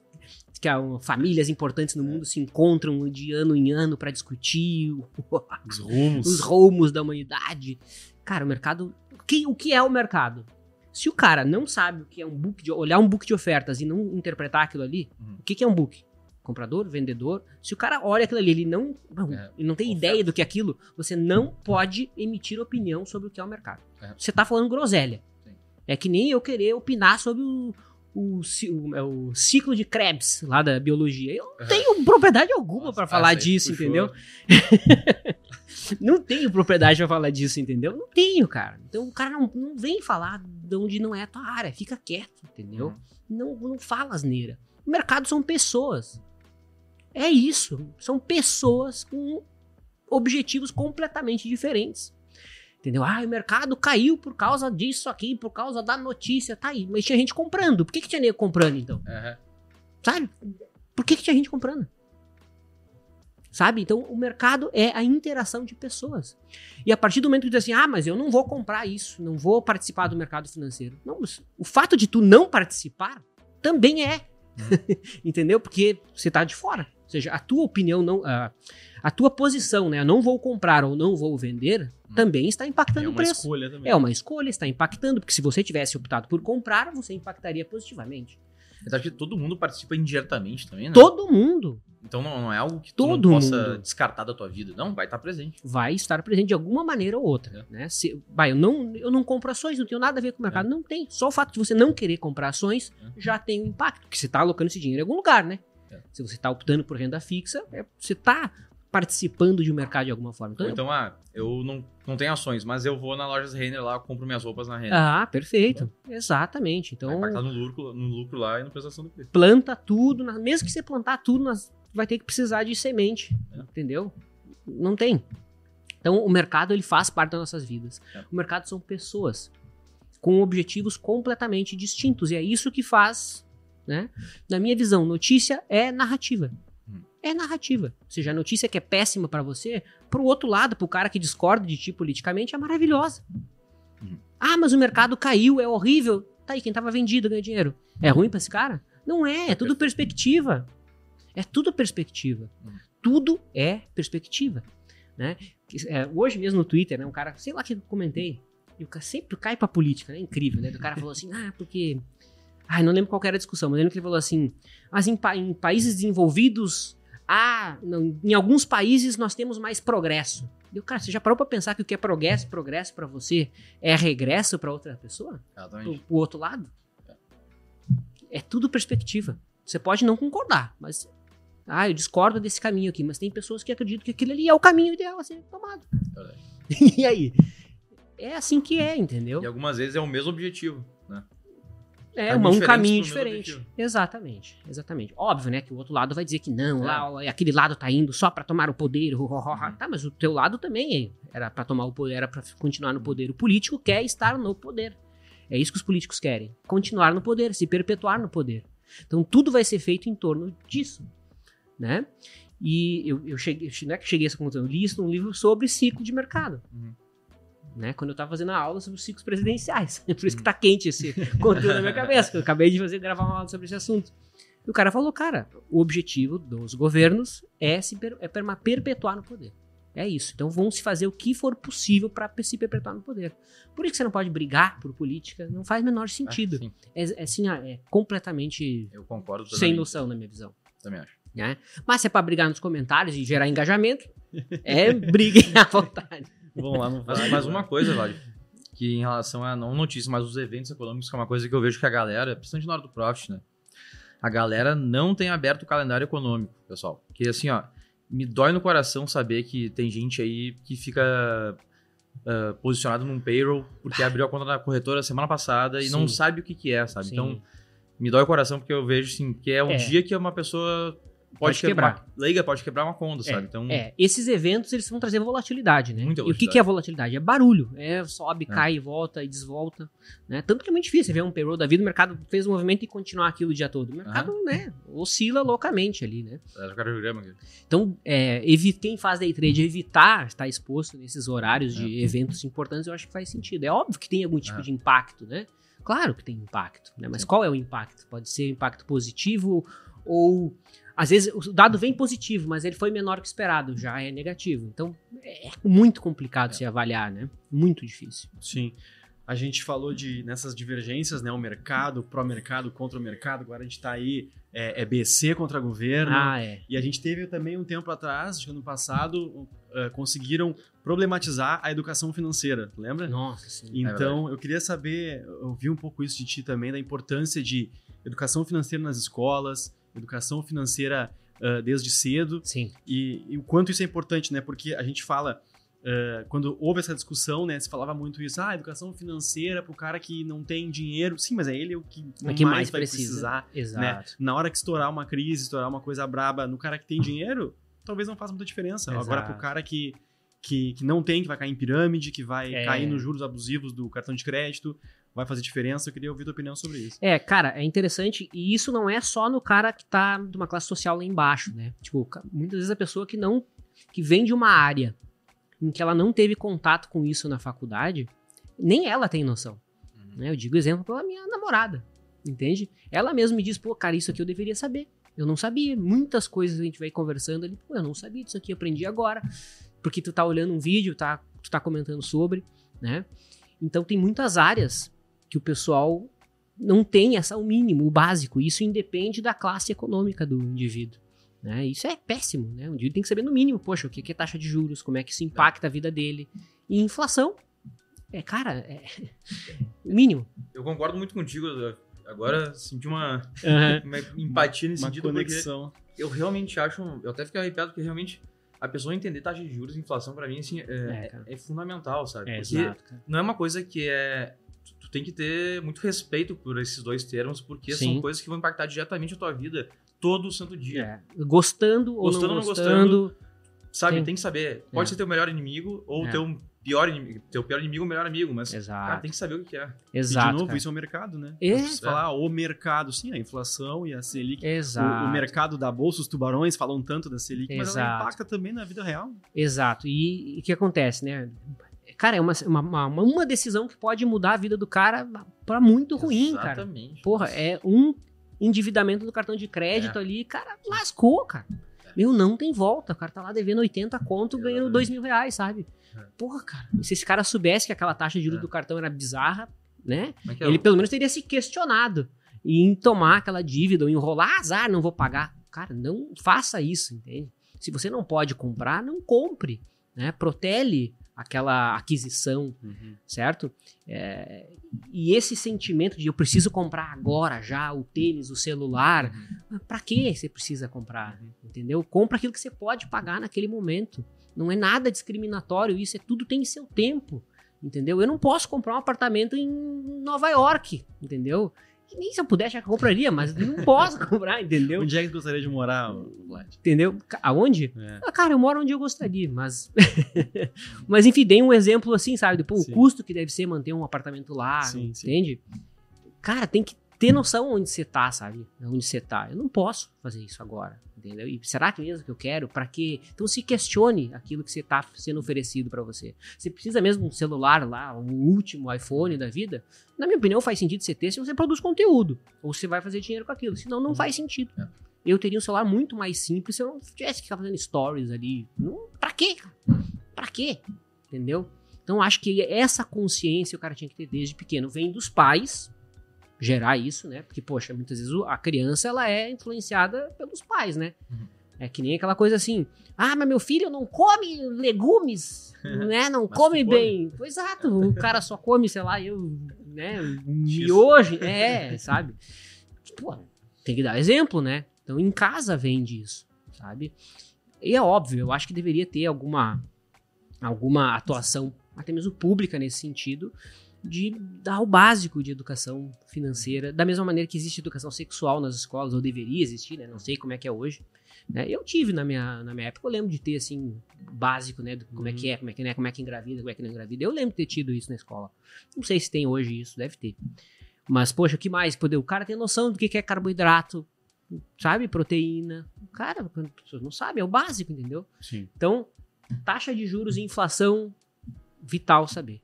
que ah, famílias importantes no mundo se encontram de ano em ano pra discutir Os rumos. os rumos da humanidade. Cara, o mercado. O que, o que é o mercado? Se o cara não sabe o que é um book de olhar um book de ofertas e não interpretar aquilo ali, Uhum. o que, que é um book? Comprador, vendedor. Se o cara olha aquilo ali, ele não, não, É, ele não tem oferta. ideia do que é aquilo, você não pode emitir opinião sobre o que é o mercado. É. Você tá falando groselha. Sim. É que nem eu querer opinar sobre o, o, o- é o ciclo de Krebs lá da biologia. Eu não tenho propriedade alguma essa falar aí disso, entendeu? Não tenho propriedade pra falar disso, entendeu? Não tenho, cara. Então o cara não, não vem falar de onde não é a tua área. Fica quieto, entendeu? Uhum. Não, não fala asneira. O mercado são pessoas. É isso. São pessoas com objetivos completamente diferentes. Entendeu? Ah, o mercado caiu por causa disso aqui, por causa da notícia. Tá aí. Mas tinha gente comprando. Por que, que tinha nego comprando, então? Aham. Sabe? Por que, que tinha gente comprando? Sabe? Então, o mercado é a interação de pessoas. E a partir do momento que tu diz assim, ah, mas eu não vou comprar isso, não vou participar do mercado financeiro. Não, o fato de tu não participar também é. Entendeu? Porque você tá de fora. Ou seja, a tua opinião não. A, a tua posição, né? Não vou comprar ou não vou vender, Hum. também está impactando É o uma preço. escolha também. É uma escolha, está impactando, porque se você tivesse optado por comprar, você impactaria positivamente. Eu acho que todo mundo participa indiretamente também, né? Todo mundo Então não, não é algo que tu Todo não possa mundo. descartar da tua vida. Não, vai estar presente. vai estar presente de alguma maneira ou outra, né? Se, vai, eu não, eu não compro ações, não tenho nada a ver com o mercado, não tem. Só o fato de você não querer comprar ações É. já tem um impacto, porque você está alocando esse dinheiro em algum lugar, né? É. Se você está optando por renda fixa, é- você está participando de um mercado de alguma forma. Então, Ou então, ah, eu não, não tenho ações, mas eu vou na loja Renner lá, compro minhas roupas na Renner. ah, perfeito. Exatamente. Vai Então, impactar no lucro, no lucro lá e na prestação do preço. planta tudo, na- mesmo que você plantar tudo, nas- vai ter que precisar de semente, É. entendeu? Não tem. Então o mercado ele faz parte das nossas vidas. É. O mercado são pessoas com objetivos completamente distintos e é isso que faz, né? Na minha visão, notícia é narrativa. Hum. É narrativa. Ou seja, a notícia que é péssima pra você, pro outro lado, pro cara que discorda de ti politicamente, é maravilhosa. Hum. Ah, mas o mercado caiu, é horrível. Tá aí, quem tava vendido ganha dinheiro. É ruim pra esse cara? Não é, é tudo perspectiva. É tudo perspectiva. Hum. Tudo é perspectiva. Né? É, hoje mesmo no Twitter, né, um cara, sei lá que eu comentei, e o cara sempre cai pra política, né? Incrível, né? O cara falou assim, ah, porque. Ai, não lembro qual era a discussão, mas eu lembro que ele falou assim: mas em, pa- em países desenvolvidos, ah, não, em alguns países nós temos mais progresso. E o cara, você já parou pra pensar que o que é progresso, progresso pra você é regresso pra outra pessoa? Exatamente. pro outro lado? É tudo perspectiva. Você pode não concordar, mas. Ah, eu discordo desse caminho aqui, mas tem pessoas que acreditam que aquele ali é o caminho ideal a ser tomado. Verdade. e aí? É assim que é, entendeu? E algumas vezes é o mesmo objetivo? É, Caminho um caminho diferente. Exatamente, exatamente. Óbvio, né, que o outro lado vai dizer que não, É. lá, aquele lado tá indo só pra tomar o poder. ho, ho, ho. Uhum. Tá, mas o teu lado também era pra tomar o poder, era pra continuar no poder. O político quer estar no poder. É isso que os políticos querem, continuar no poder, se perpetuar no poder. Então tudo vai ser feito em torno disso, né? E eu, eu cheguei, não é que eu cheguei a essa conclusão, eu li isso num livro sobre ciclo de mercado. Uhum. Né, quando eu tava fazendo a aula sobre os ciclos presidenciais. Por isso que tá quente esse conteúdo na minha cabeça, eu acabei de fazer gravar uma aula sobre esse assunto. E o cara falou, cara, o objetivo dos governos é se per- é perpetuar no poder. É isso. Então vão se fazer o que for possível para se perpetuar no poder. Por isso que você não pode brigar por política, não faz menor sentido. Ah, sim, É, é assim, é completamente eu concordo sem noção na minha visão. Também acho. Né? Mas se é pra brigar nos comentários e gerar engajamento, é briguem à vontade. Vamos lá, não vai. mas uma coisa, Vlad, que em relação a não notícias, mas os eventos econômicos, que é uma coisa que eu vejo que a galera, principalmente na hora do Profit, né? A galera não tem aberto o calendário econômico, pessoal. Porque assim, ó, me dói no coração saber que tem gente aí que fica ah, posicionado num payroll porque abriu a conta na corretora semana passada e não Sim. sabe o que, que é, sabe? Sim. Então, me dói o coração porque eu vejo assim, que é um É. dia que uma pessoa pode, Pode quebrar. quebrar. Leiga pode quebrar uma conta, sabe? Então, É, esses eventos eles vão trazer volatilidade, né? Muita E o que, é volatilidade? É barulho. É sobe, cai, volta e desvolta. Né? Tanto que é muito difícil você ver um payroll da vida, o mercado fez um movimento e continuar aquilo o dia todo. O mercado, né, oscila loucamente ali, né? é. Então, é, quem faz day trade evitar estar exposto nesses horários É. de eventos importantes, eu acho que faz sentido. É óbvio que tem algum tipo É. de impacto, né? Claro que tem impacto, né? Mas Sim. qual é o impacto? Pode ser impacto positivo ou às vezes o dado vem positivo, mas ele foi menor que esperado, já é negativo. Então é muito complicado É. se avaliar, né? Muito difícil. Sim. A gente falou de nessas divergências, né? O mercado, pró-mercado, contra o mercado. Agora a gente tá aí, é, é BC contra governo. Ah, é. E a gente teve também um tempo atrás, acho que ano passado, uh, conseguiram problematizar a educação financeira, lembra? Nossa, sim. Então, eu queria saber, eu vi um pouco isso de ti também, da importância de educação financeira nas escolas, educação financeira uh, desde cedo, Sim. e, e o quanto isso é importante, né? Porque a gente fala, uh, quando houve essa discussão, né? Se falava muito isso, ah, educação financeira para o cara que não tem dinheiro. Sim, mas é ele o que, É que mais, mais vai precisa. precisar. Né? Exato. Na hora que estourar uma crise, estourar uma coisa braba no cara que tem dinheiro, talvez não faça muita diferença. Exato. Agora, pro cara que, que, que não tem, que vai cair em pirâmide, que vai É. cair nos juros abusivos do cartão de crédito, vai fazer diferença. Eu queria ouvir tua opinião sobre isso. É, cara, é interessante. E isso não é só no cara que tá de uma classe social lá embaixo, né? Tipo, muitas vezes a pessoa que não. que vem de uma área em que ela não teve contato com isso na faculdade, nem ela tem noção. Uhum. Né? Eu digo exemplo pela minha namorada, entende? Ela mesma me diz, pô, cara, isso aqui eu deveria saber. Eu não sabia. Muitas coisas a gente vai conversando ali, pô, eu não sabia disso aqui, aprendi agora. Porque tu tá olhando um vídeo, tá, tu tá comentando sobre, né? Então tem muitas áreas que o pessoal não tem essa o mínimo, o básico. Isso independe da classe econômica do indivíduo. Né? Isso é péssimo, né? O indivíduo tem que saber no mínimo, poxa, o que é taxa de juros, como é que isso impacta a vida dele. E inflação, é, cara, é o mínimo. Eu concordo muito contigo. Agora senti uma, uma empatia nesse Uma sentido, porque conexão. eu realmente acho. Eu até fiquei arrepiado, porque realmente a pessoa entender taxa de juros e inflação, pra mim, assim, É, é, cara. é fundamental, sabe? É, porque exato, cara. não é uma coisa que é. Tu, tem que ter muito respeito por esses dois termos, porque Sim. são coisas que vão impactar diretamente a tua vida todo o santo dia. É, Gostando ou Gostando não ou não gostando. Sabe? Sim. Tem que saber. Pode É. ser teu melhor inimigo ou É. teu pior inimigo. Teu pior inimigo ou melhor amigo, mas. Cara, Exato. tem que saber o que é. Exato. e de novo, cara. isso é o mercado, né? É. Falar ah, o mercado, sim, a inflação e a Selic. O, Exato. o mercado da bolsa, os tubarões falam tanto da Selic, mas ela Exato. impacta também na vida real. Exato. E o que acontece, né? Cara, é uma, uma, uma, uma decisão que pode mudar a vida do cara pra muito ruim, cara. Exatamente. Porra, é um endividamento do cartão de crédito É. ali, cara, lascou, cara. Meu, não tem volta. O cara tá lá devendo 80 conto, ganhando Exatamente. 2 mil reais, sabe? Porra, cara. Se esse cara soubesse que aquela taxa de juros É. do cartão era bizarra, né? É é? Ele pelo menos teria se questionado em tomar aquela dívida ou enrolar, azar, não vou pagar. Cara, não faça isso, entende? Se você não pode comprar, não compre, né? Protele aquela aquisição, certo? É, e esse sentimento de eu preciso comprar agora já o tênis, o celular, mas pra que você precisa comprar? Entendeu? Compra aquilo que você pode pagar naquele momento. Não é nada discriminatório, isso é tudo tem seu tempo. Entendeu? Eu não posso comprar um apartamento em Nova York, entendeu? Nem se eu pudesse, já compraria, mas não posso comprar, entendeu? Onde é que tu gostaria de morar, Vlad? Entendeu? Aonde? É. Ah, cara, eu moro onde eu gostaria, mas. mas enfim, dei um exemplo assim, sabe? Pô, o Sim. custo que deve ser manter um apartamento lá, Sim, sim. entende? Cara, tem que ter noção onde você tá, sabe? Onde você tá. Eu não posso fazer isso agora, entendeu? E será que mesmo que eu quero? Pra quê? Então se questione aquilo que você tá sendo oferecido pra você. Você precisa mesmo de um celular lá, um último iPhone da vida? Na minha opinião, faz sentido você ter se você produz conteúdo. Ou você vai fazer dinheiro com aquilo. Senão não faz sentido. É. Eu teria um celular muito mais simples se eu não tivesse que ficar fazendo stories ali. Não, pra quê, cara? Pra quê? Entendeu? Então acho que essa consciência o cara tinha que ter desde pequeno. Vem dos pais gerar isso, né? Porque, poxa, muitas vezes a criança ela é influenciada pelos pais, né? Uhum. É que nem aquela coisa assim, ah, mas meu filho não come legumes, né? Não come bem. Pois exato, o cara só come, sei lá, eu, né? Miojo, é, sabe? Pô, tem que dar exemplo, né? Então em casa vende isso, sabe? E é óbvio, eu acho que deveria ter alguma alguma atuação, até mesmo pública nesse sentido, de dar o básico de educação financeira, da mesma maneira que existe educação sexual nas escolas, ou deveria existir, né? Não sei como é que é hoje. né? Eu tive na minha, na minha época, eu lembro de ter, assim, básico, né? como é que é, como é que não é, como é que engravida, como é que não engravida. Eu lembro de ter tido isso na escola. Não sei se tem hoje isso, deve ter. Mas, poxa, que mais? Poder, o cara tem noção do que que é carboidrato, sabe? Proteína. O cara, as pessoas não sabem, é o básico, entendeu? Sim. Então, taxa de juros e inflação, vital saber.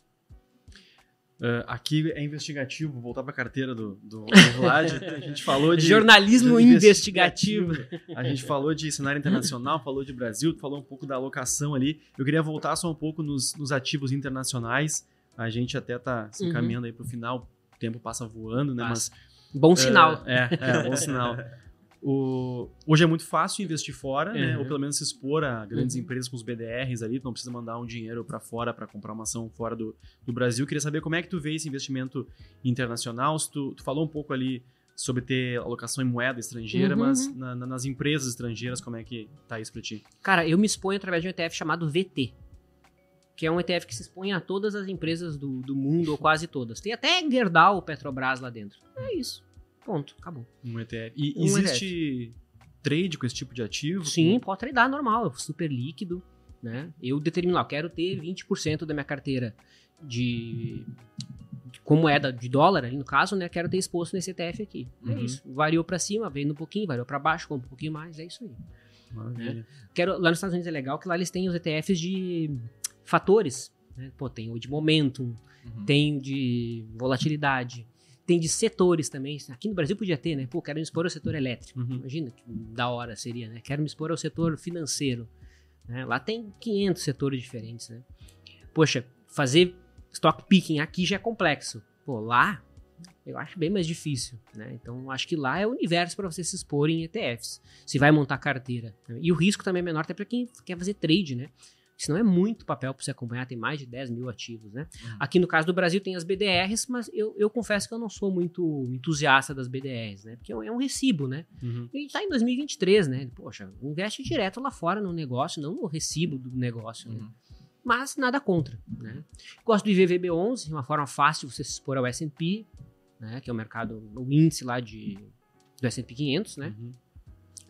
Uh, aqui é investigativo, voltar para a carteira do, do, do Vlad. A gente falou de. Jornalismo de investigativo. A gente falou de cenário internacional, falou de Brasil, tu falou um pouco da alocação ali. Eu queria voltar só um pouco nos, nos ativos internacionais. A gente até tá se Uhum. encaminhando aí pro final, o tempo passa voando, né? Passa. Mas Bom sinal. É, é, bom sinal. O, hoje é muito fácil investir fora, né? Uhum. Ou pelo menos se expor a grandes Uhum. empresas com os BDRs ali, tu não precisa mandar um dinheiro para fora para comprar uma ação fora do, do Brasil. Queria saber como é que tu vê esse investimento internacional. Se tu, tu falou um pouco ali sobre ter alocação em moeda estrangeira, Uhum. mas na- na- nas empresas estrangeiras, como é que tá isso pra ti? Cara, eu me exponho através de um ETF chamado VT. Que é um ETF que se expõe a todas as empresas do, do mundo, ou quase todas. Tem até Gerdau, Petrobras lá dentro. É isso. Ponto. Acabou. Um ETF. E Um existe trade com esse tipo de ativo? Sim, pode tradar normal, é super líquido, né? Eu determino lá, eu quero ter 20% da minha carteira de, de com moeda de dólar, ali no caso, né? Quero ter exposto nesse ETF aqui. É Uhum. isso. Variou pra cima, veio um pouquinho, variou pra baixo, compra um pouquinho mais, é isso aí. Maravilha. Quero, lá nos Estados Unidos é legal que lá eles têm os ETFs de fatores, né? Pô, tem o de momentum, Uhum. tem o de volatilidade, tem de setores também. Aqui no Brasil podia ter, né? Pô, quero me expor ao setor elétrico. Uhum. Imagina que da hora seria, né? Quero me expor ao setor financeiro. né? Lá tem 500 setores diferentes, né? Poxa, fazer stock picking aqui já é complexo. Pô, lá eu acho bem mais difícil, né? Então acho que lá é o universo para você se expor em ETFs. Se vai montar carteira. né? E o risco também é menor até para quem quer fazer trade, né? Senão é muito papel para você acompanhar, tem mais de 10 mil ativos, né? Uhum. Aqui no caso do Brasil tem as BDRs, mas eu, eu confesso que eu não sou muito entusiasta das BDRs, né? Porque é um recibo, né? Uhum. E a gente tá em 2023, né? Poxa, investe direto lá fora no negócio, não no recibo do negócio, né? Uhum. Mas nada contra, né? Gosto do IVVB11, uma forma fácil de você se expor ao S&P, né? Que é o mercado, o índice lá de, do S&P 500, né? Uhum.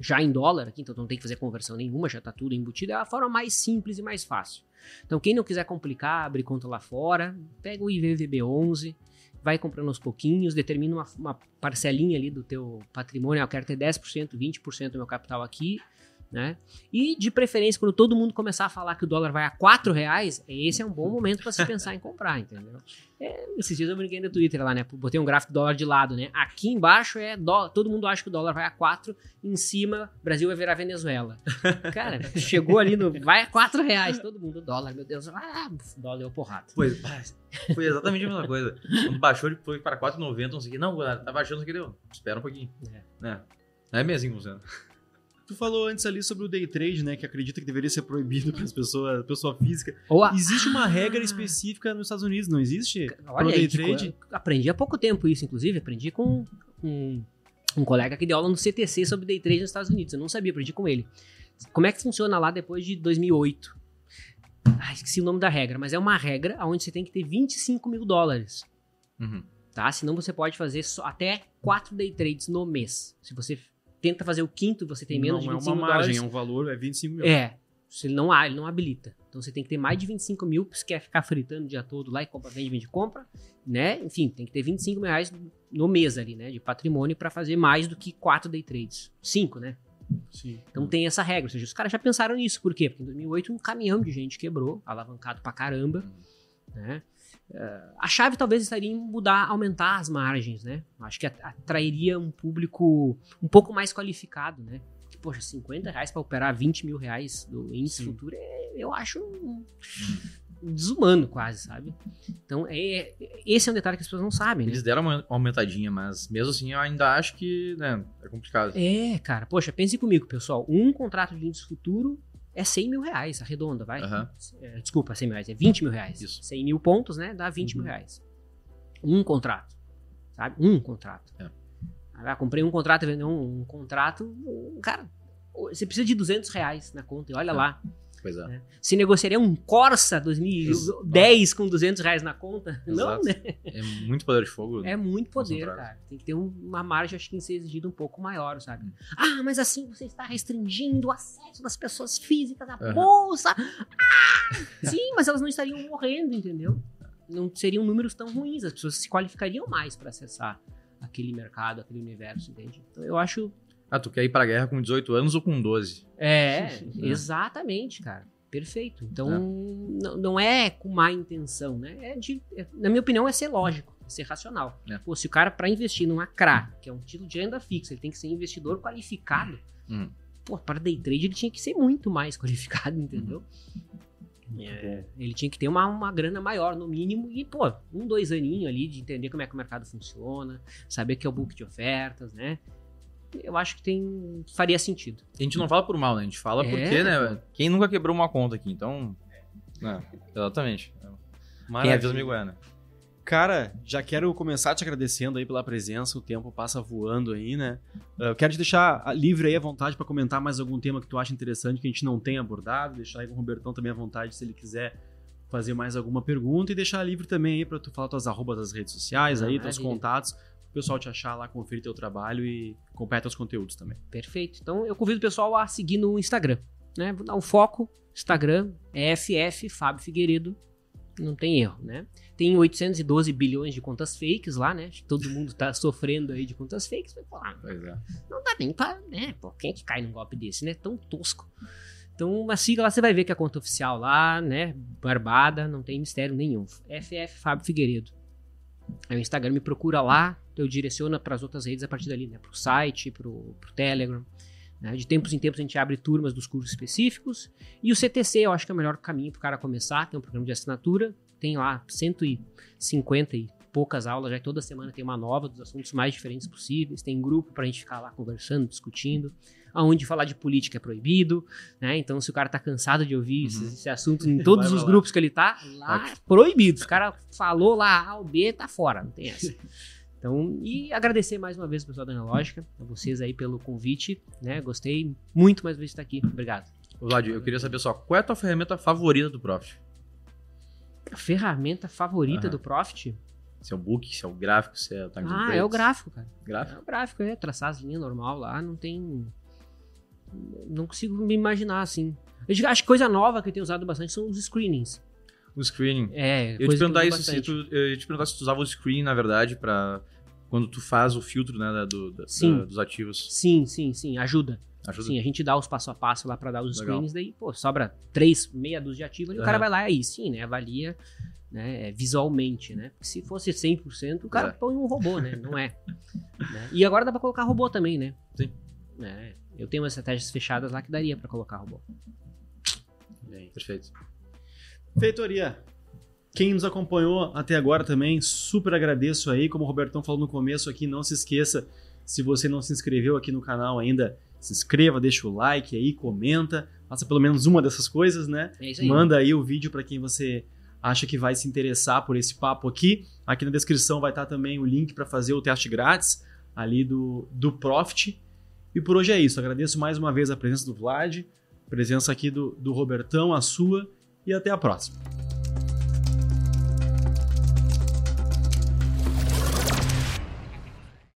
Já em dólar aqui, então não tem que fazer conversão nenhuma, já tá tudo embutido, é a forma mais simples e mais fácil. Então quem não quiser complicar, abre conta lá fora, pega o IVVB11, vai comprando aos pouquinhos, determina uma, uma parcelinha ali do teu patrimônio, eu quero ter 10%, 20% do meu capital aqui, né? E de preferência, quando todo mundo começar a falar que o dólar vai a 4 reais, esse é um bom momento para se pensar em comprar, entendeu? É, esses dias eu brinquei no Twitter lá, né? Botei um gráfico do dólar de lado, né? Aqui embaixo é dólar, todo mundo acha que o dólar vai a 4, em cima, Brasil vai virar Venezuela. Cara, chegou ali no. Vai a 4 reais, todo mundo, dólar, meu Deus, ah, dólar deu porrada. Foi, foi exatamente a mesma coisa. Quando baixou, ele foi para 4,90, não sei o que. Não, tá baixando, não sei o que deu. Espera um pouquinho. É. Né? É mesmo funciona. Tu falou antes ali sobre o day trade, né? Que acredita que deveria ser proibido para as pessoas, pessoa física. A- Existe uma Ah. regra específica nos Estados Unidos, não existe? Olha Pro aí, day que trade? aprendi há pouco tempo isso, inclusive. Aprendi com um, um colega que deu aula no CTC sobre day trade nos Estados Unidos. Eu não sabia, aprendi com ele. Como é que funciona lá depois de 2008? Ah, esqueci o nome da regra, mas é uma regra onde você tem que ter 25 mil dólares. Uhum. tá? Senão você pode fazer só até 4 day trades no mês. Se você tenta fazer o quinto, você tem menos não de 25 é uma margem, dólares. é um valor, é 25 mil. É, se ele não há, ele não habilita. Então você tem que ter mais de 25 mil, se quer ficar fritando o dia todo lá e compra, vende, vende, compra, né? Enfim, tem que ter 25 mil reais no mês ali, né? De patrimônio para fazer mais do que 4 day trades. 5, né? Sim. Então tem essa regra. Ou seja, os caras já pensaram nisso. Por quê? Porque em 2008 um caminhão de gente quebrou, alavancado pra caramba, né? Eh, a chave talvez estaria em mudar, aumentar as margens, né? Acho que at- atrairia um público um pouco mais qualificado, né? Porque, poxa, 50 reais para operar 20 mil reais do índice Sim. futuro, é- eu acho um- desumano quase, sabe? Então, é, esse é um detalhe que as pessoas não sabem, né? Eles deram uma aumentadinha, mas mesmo assim eu ainda acho que né, é complicado. É, cara, poxa, pense comigo, pessoal. Um contrato de índice futuro é 100 mil reais, arredonda, vai. É, desculpa, 100 mil reais, é 20 mil reais. Isso. 100 mil pontos, né? Dá 20 Uhum. mil reais. Um contrato, sabe? Um contrato. É. Ah, comprei um contrato, vendeu um, um contrato, um- cara, você precisa de 200 reais na conta, e olha É. lá. Pois é. Se negociaria um Corsa 2010 com 200 reais na conta? Não, Exato. né? É muito poder de fogo. É muito poder, cara. Tem que ter um- uma margem, acho que tem que ser exigida um pouco maior, sabe? Hum. Ah, mas assim você está restringindo o acesso das pessoas físicas à Aham. bolsa. Ah! Sim, mas elas não estariam morrendo, entendeu? Não seriam números tão ruins. As pessoas se qualificariam mais para acessar aquele mercado, aquele universo, entende? Então eu acho. Ah, tu quer ir pra guerra com 18 anos ou com 12? É, exatamente, cara. Perfeito. Então, É. não, não é com má intenção, né? É de, é- na minha opinião, é ser lógico, é ser racional. É. Pô, se o cara, para investir numa CRA, que é um título de renda fixa, ele tem que ser investidor qualificado. Hum. Pô, para day trade ele tinha que ser muito mais qualificado, entendeu? Uhum. É, ele tinha que ter uma, uma grana maior, no mínimo, e, pô, um, dois aninhos ali de entender como é que o mercado funciona, saber que é o book de ofertas, né? Eu acho que tem. faria sentido. A gente não fala por mal, né? A gente fala É, porque, né? Quem nunca quebrou uma conta aqui, então. É, exatamente. Quem é Maravilha. amigo é, né? Cara, já quero começar te agradecendo aí pela presença, o tempo passa voando aí, né? Eu quero te deixar livre aí à vontade para comentar mais algum tema que tu acha interessante que a gente não tenha abordado, deixar aí com o Robertão também à vontade se ele quiser fazer mais alguma pergunta e deixar livre também aí para tu falar tuas arrobas das redes sociais aí, teus maravilha. contatos, pessoal te achar lá, conferir teu trabalho e acompanhar teus conteúdos também. Perfeito. Então eu convido o pessoal a seguir no Instagram, né? Vou dar um foco. Instagram é FF Fábio Figueiredo. Não tem erro, né? Tem 812 bilhões de contas fakes lá, né? Todo mundo tá sofrendo aí de contas fakes. Mas, pô, Pois é. não dá nem pra, né? Pô, quem é que cai num golpe desse, né? Tão tosco. Então, uma sigla lá, você vai ver que é a conta oficial lá, né? Barbada, não tem mistério nenhum. FF Fábio Figueiredo. Aí o Instagram me procura lá, eu direciono para as outras redes a partir dali, né? Pro site, pro, pro Telegram. né? De tempos em tempos a gente abre turmas dos cursos específicos. E o CTC eu acho que é o melhor caminho pro cara começar, tem um programa de assinatura, tem lá 150 e poucas aulas, já que toda semana tem uma nova dos assuntos mais diferentes possíveis, tem grupo pra gente ficar lá conversando, discutindo, aonde falar de política é proibido, né? Então se o cara tá cansado de ouvir Uhum. esse, esse assunto em todos os grupos que ele tá, lá é proibido. O cara falou lá A ou B, tá fora, não tem essa. Então, e agradecer mais uma vez o pessoal da Analógica, a vocês aí pelo convite, né? Gostei muito mais uma vez de estar aqui. Obrigado. Vlad, eu queria saber só, qual é a tua ferramenta favorita do Profit? A ferramenta favorita Aham. do Profit? Se é o book, se é o gráfico, se é o time Ah, é o gráfico, cara. Gráfico? É o gráfico, é traçar as linhas normal lá, não tem. Não consigo me imaginar assim. Eu acho que coisa nova que eu tenho usado bastante são os screenings. O screening. É, Eu ia te perguntar isso, se tu, eu ia te perguntar se tu usava o screen, na verdade, pra quando tu faz o filtro, né, da- do, da- Sim. da- dos ativos. Sim, sim, sim, ajuda. Ajuda? Sim, a gente dá os passo a passo lá pra dar os Legal. screenings, daí, pô, sobra três, meia dúzia de ativos, e o Aham. cara vai lá e aí sim, né, avalia né, visualmente, né? Porque se fosse 100%, o cara É. põe um robô, né? Não é. Né? E agora dá pra colocar robô também, né? Sim. É, eu tenho umas estratégias fechadas lá que daria pra colocar robô. Perfeito. Feitoria. Quem nos acompanhou até agora também, super agradeço aí. Como o Robertão falou no começo aqui, não se esqueça, se você não se inscreveu aqui no canal ainda, se inscreva, deixa o like aí, comenta, faça pelo menos uma dessas coisas, né? É isso aí. Manda aí o vídeo para quem você acha que vai se interessar por esse papo aqui. Aqui na descrição vai estar também o link para fazer o teste grátis ali do, do Profit. E por hoje é isso. Agradeço mais uma vez a presença do Vlad, presença aqui do, do Robertão, a sua, e até a próxima.